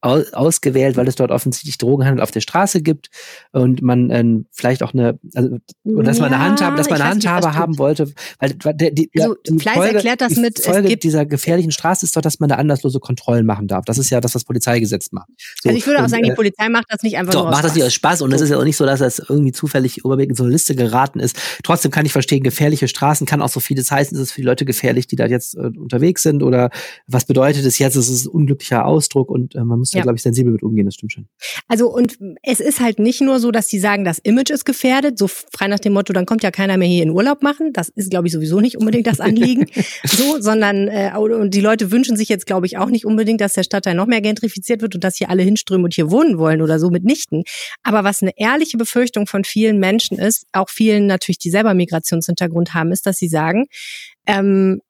ausgewählt, weil es dort offensichtlich Drogenhandel auf der Straße gibt und man ähm, vielleicht auch eine, also und dass man eine Handhabe, dass man eine Handhabe nicht, haben wollte, weil der, die, also, die Fleiß Folge, erklärt das mit, die Folge dieser gefährlichen Straße ist doch, dass man da anderslose Kontrollen machen darf. Das ist ja das, was Polizeigesetz macht. So, also ich würde auch sagen, die äh, Polizei macht das nicht einfach doch, nur macht das nicht aus Spaß und es ist ja auch nicht so, dass das irgendwie zufällig überwiegend so eine Liste geraten ist. Trotzdem kann ich verstehen, gefährliche Straßen kann auch so vieles heißen, ist es für die Leute gefährlich, die da jetzt äh, unterwegs sind oder was bedeutet es jetzt? Es ist ein unglücklicher Ausdruck und äh, man muss muss ja, glaube ich, sensibel mit umgehen, das stimmt schon. Also und es ist halt nicht nur so, dass die sagen, das Image ist gefährdet, so frei nach dem Motto, dann kommt ja keiner mehr hier in Urlaub machen. Das ist, glaube ich, sowieso nicht unbedingt das Anliegen. so, sondern äh, und die Leute wünschen sich jetzt, glaube ich, auch nicht unbedingt, dass der Stadtteil noch mehr gentrifiziert wird und dass hier alle hinströmen und hier wohnen wollen oder so mitnichten. Aber was eine ehrliche Befürchtung von vielen Menschen ist, auch vielen natürlich, die selber Migrationshintergrund haben, ist, dass sie sagen, ähm,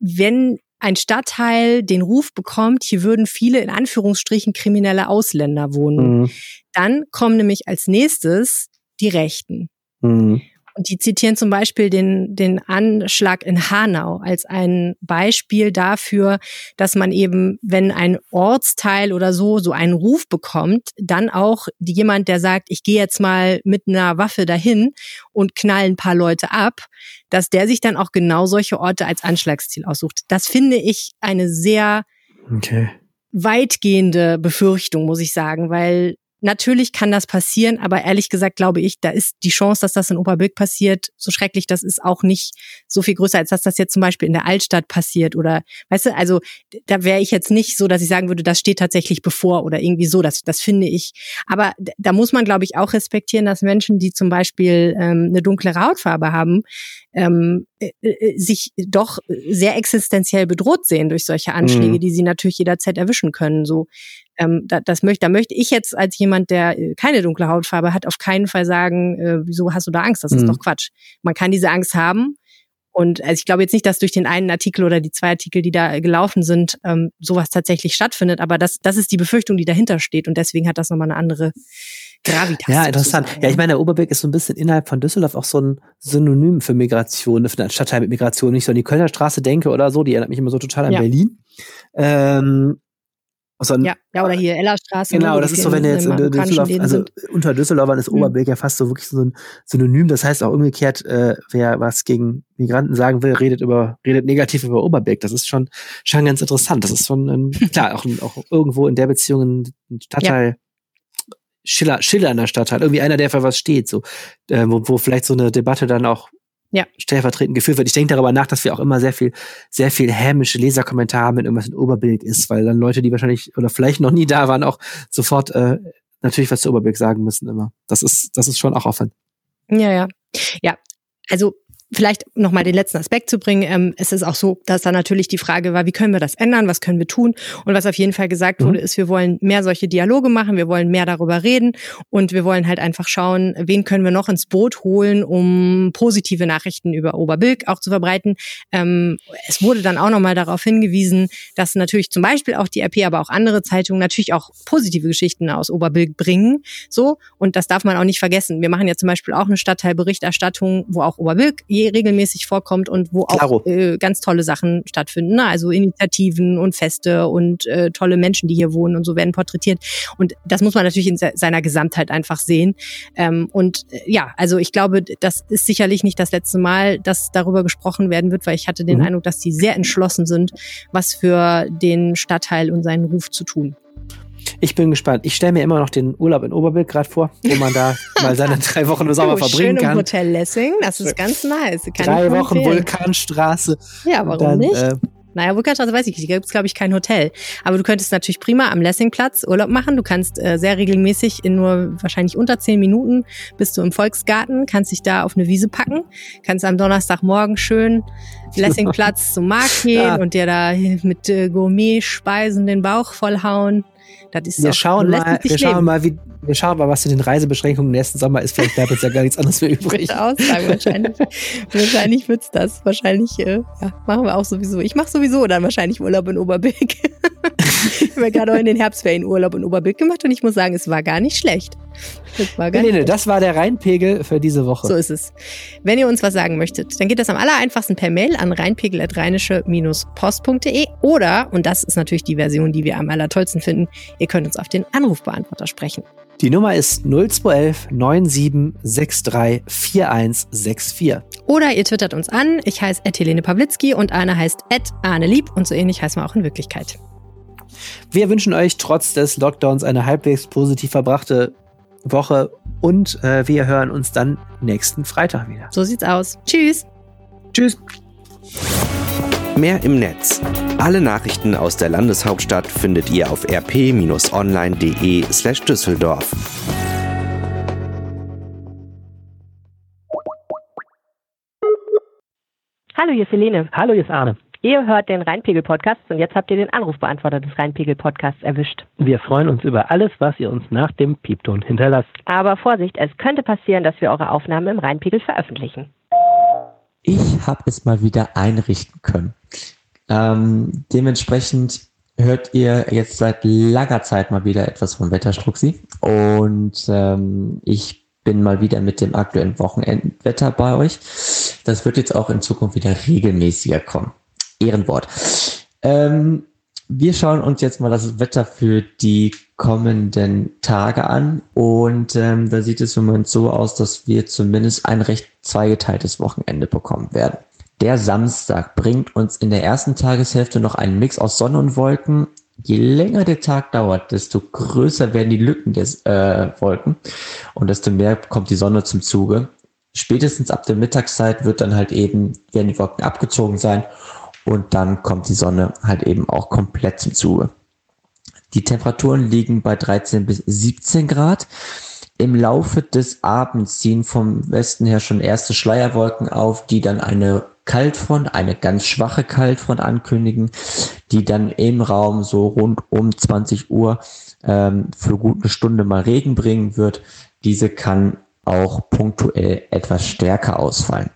wenn ein Stadtteil den Ruf bekommt, hier würden viele in Anführungsstrichen kriminelle Ausländer wohnen. Mhm. Dann kommen nämlich als nächstes die Rechten. Mhm. Und die zitieren zum Beispiel den, den Anschlag in Hanau als ein Beispiel dafür, dass man eben, wenn ein Ortsteil oder so so einen Ruf bekommt, dann auch jemand, der sagt, ich gehe jetzt mal mit einer Waffe dahin und knall ein paar Leute ab, dass der sich dann auch genau solche Orte als Anschlagsziel aussucht. Das finde ich eine sehr okay. weitgehende Befürchtung, muss ich sagen, weil Natürlich kann das passieren, aber ehrlich gesagt glaube ich, da ist die Chance, dass das in Oberbilk passiert, so schrecklich, das ist auch nicht so viel größer, als dass das jetzt zum Beispiel in der Altstadt passiert oder, weißt du, also da wäre ich jetzt nicht so, dass ich sagen würde, das steht tatsächlich bevor oder irgendwie so, das, das finde ich. Aber da muss man, glaube ich, auch respektieren, dass Menschen, die zum Beispiel ähm, eine dunkle Hautfarbe haben, ähm, äh, äh, sich doch sehr existenziell bedroht sehen durch solche Anschläge, mhm. die sie natürlich jederzeit erwischen können. So, ähm, da, das möchte, da möchte ich jetzt als jemand, der äh, keine dunkle Hautfarbe hat, auf keinen Fall sagen, äh, wieso hast du da Angst? Das mhm. ist doch Quatsch. Man kann diese Angst haben. Und also ich glaube jetzt nicht, dass durch den einen Artikel oder die zwei Artikel, die da gelaufen sind, ähm, sowas tatsächlich stattfindet. Aber das, das ist die Befürchtung, die dahinter steht. Und deswegen hat das nochmal eine andere Gravitas. Ja, interessant. Ja, ich meine, der Oberbeck ist so ein bisschen innerhalb von Düsseldorf auch so ein Synonym für Migration, für einen Stadtteil mit Migration. Nicht so an die Kölner Straße denke oder so, die erinnert mich immer so total an ja. Berlin. Ähm, so ja, ja, oder hier Ellerstraße. Ne, genau, das ist so, wenn du jetzt in Düsseldorf, also unter Düsseldorfern ist mhm. Oberbeck ja fast so wirklich so ein Synonym. Das heißt auch umgekehrt, äh, wer was gegen Migranten sagen will, redet über, redet negativ über Oberbeck. Das ist schon, schon ganz interessant. Das ist schon, ähm, klar, auch, auch irgendwo in der Beziehung ein Stadtteil, ja. Schiller, Schiller in der Stadt hat, irgendwie einer, der für was steht, so, äh, wo, wo vielleicht so eine Debatte dann auch ja. stellvertretend geführt wird. Ich denke darüber nach, dass wir auch immer sehr viel, sehr viel hämische Leserkommentare haben, wenn irgendwas in Oberbild ist, weil dann Leute, die wahrscheinlich oder vielleicht noch nie da waren, auch sofort äh, natürlich was zu Oberbild sagen müssen immer. Das ist, das ist schon auch Aufwand. Ja, ja. Ja, also vielleicht nochmal den letzten Aspekt zu bringen. Ähm, es ist auch so, dass da natürlich die Frage war, wie können wir das ändern, was können wir tun? Und was auf jeden Fall gesagt mhm. wurde, ist, wir wollen mehr solche Dialoge machen, wir wollen mehr darüber reden und wir wollen halt einfach schauen, wen können wir noch ins Boot holen, um positive Nachrichten über Oberbilk auch zu verbreiten. Ähm, es wurde dann auch nochmal darauf hingewiesen, dass natürlich zum Beispiel auch die RP, aber auch andere Zeitungen natürlich auch positive Geschichten aus Oberbilk bringen. So, und das darf man auch nicht vergessen. Wir machen ja zum Beispiel auch eine Stadtteilberichterstattung, wo auch Oberbilk regelmäßig vorkommt und wo auch äh, ganz tolle Sachen stattfinden. Ne? Also Initiativen und Feste und äh, tolle Menschen, die hier wohnen und so werden porträtiert. Und das muss man natürlich in seiner Gesamtheit einfach sehen. Ähm, und äh, ja, also ich glaube, das ist sicherlich nicht das letzte Mal, dass darüber gesprochen werden wird, weil ich hatte den mhm. Eindruck, dass die sehr entschlossen sind, was für den Stadtteil und seinen Ruf zu tun. Ich bin gespannt. Ich stelle mir immer noch den Urlaub in Oberbild gerade vor, wo man da mal seine drei Wochen im Sommer oh, verbringen schön kann. Im Hotel Lessing, das ist ganz nice. Kann drei Wochen empfehlen. Vulkanstraße. Ja, warum dann, nicht? Äh, naja, Vulkanstraße weiß ich nicht, da gibt es, glaube ich, kein Hotel. Aber du könntest natürlich prima am Lessingplatz Urlaub machen. Du kannst äh, sehr regelmäßig in nur wahrscheinlich unter zehn Minuten bist du im Volksgarten, kannst dich da auf eine Wiese packen, kannst am Donnerstagmorgen schön Lessingplatz zum Markt gehen ja. und dir da mit äh, Gourmet-Speisen den Bauch vollhauen. Das ist wir schauen mal, wir schauen mal, wie, wir schauen mal, was in den Reisebeschränkungen nächsten Sommer ist. Vielleicht bleibt uns ja gar nichts anderes mehr übrig. Aussagen, wahrscheinlich. wahrscheinlich wird's das. Wahrscheinlich, äh, ja, machen wir auch sowieso. Ich mache sowieso dann wahrscheinlich Urlaub in Oberbilk. ich habe gerade auch in den Herbstferien Urlaub in Oberbilk gemacht und ich muss sagen, es war gar nicht schlecht. Das war gar nee, nee, das war der Rheinpegel für diese Woche. So ist es. Wenn ihr uns was sagen möchtet, dann geht das am aller einfachsten per Mail an rheinpegel.rheinische-post.de oder, und das ist natürlich die Version, die wir am allertollsten finden, ihr könnt uns auf den Anrufbeantworter sprechen. Die Nummer ist 0211 9763 4164. Oder ihr twittert uns an. Ich heiße Helene Pawlitzki und Arne heißt Arne Lieb und so ähnlich heißen wir auch in Wirklichkeit. Wir wünschen euch trotz des Lockdowns eine halbwegs positiv verbrachte Woche und äh, wir hören uns dann nächsten Freitag wieder. So sieht's aus. Tschüss. Tschüss. Mehr im Netz. Alle Nachrichten aus der Landeshauptstadt findet ihr auf rp-online.de/slash Düsseldorf. Hallo, hier ist Helene. Hallo, hier ist Arne. Ihr hört den Rheinpegel-Podcast und jetzt habt ihr den Anrufbeantworter des Rheinpegel-Podcasts erwischt. Wir freuen uns über alles, was ihr uns nach dem Piepton hinterlasst. Aber Vorsicht, es könnte passieren, dass wir eure Aufnahmen im Rheinpegel veröffentlichen. Ich habe es mal wieder einrichten können. Ähm, dementsprechend hört ihr jetzt seit langer Zeit mal wieder etwas von Wetterstruxi. Und ähm, ich bin mal wieder mit dem aktuellen Wochenendwetter bei euch. Das wird jetzt auch in Zukunft wieder regelmäßiger kommen. Ehrenwort. Ähm, wir schauen uns jetzt mal das Wetter für die kommenden Tage an und ähm, da sieht es im Moment so aus, dass wir zumindest ein recht zweigeteiltes Wochenende bekommen werden. Der Samstag bringt uns in der ersten Tageshälfte noch einen Mix aus Sonne und Wolken. Je länger der Tag dauert, desto größer werden die Lücken des äh, Wolken und desto mehr kommt die Sonne zum Zuge. Spätestens ab der Mittagszeit wird dann halt eben, werden die Wolken abgezogen sein und dann kommt die Sonne halt eben auch komplett zum Zuge. Die Temperaturen liegen bei 13 bis 17 Grad. Im Laufe des Abends ziehen vom Westen her schon erste Schleierwolken auf, die dann eine Kaltfront, eine ganz schwache Kaltfront ankündigen, die dann im Raum so rund um 20 Uhr ähm, für gut eine Stunde mal Regen bringen wird. Diese kann auch punktuell etwas stärker ausfallen.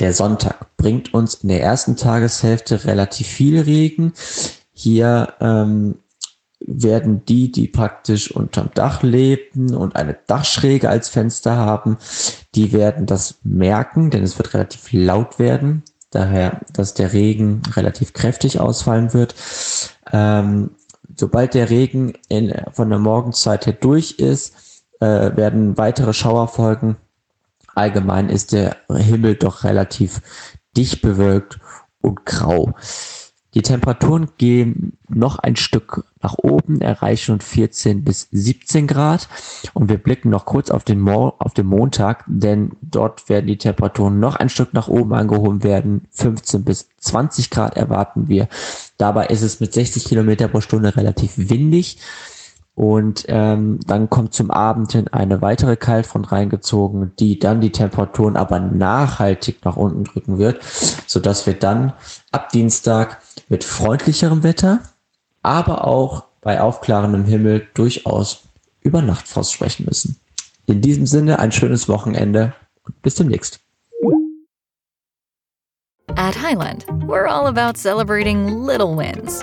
Der Sonntag bringt uns in der ersten Tageshälfte relativ viel Regen. Hier ähm, werden die, die praktisch unterm Dach leben und eine Dachschräge als Fenster haben, die werden das merken, denn es wird relativ laut werden. Daher, dass der Regen relativ kräftig ausfallen wird. Ähm, sobald der Regen in, von der Morgenzeit her durch ist, äh, werden weitere Schauer folgen allgemein ist der Himmel doch relativ dicht bewölkt und grau. Die Temperaturen gehen noch ein Stück nach oben, erreichen 14 bis 17 Grad. Und wir blicken noch kurz auf den, Mo auf den Montag, denn dort werden die Temperaturen noch ein Stück nach oben angehoben werden. 15 bis 20 Grad erwarten wir. Dabei ist es mit 60 Kilometer pro Stunde relativ windig. Und ähm, dann kommt zum Abend hin eine weitere Kaltfront reingezogen, die dann die Temperaturen aber nachhaltig nach unten drücken wird, so dass wir dann ab Dienstag mit freundlicherem Wetter, aber auch bei aufklarendem Himmel durchaus über Nachtfrost sprechen müssen. In diesem Sinne ein schönes Wochenende und bis demnächst. At Highland, we're all about celebrating little wins.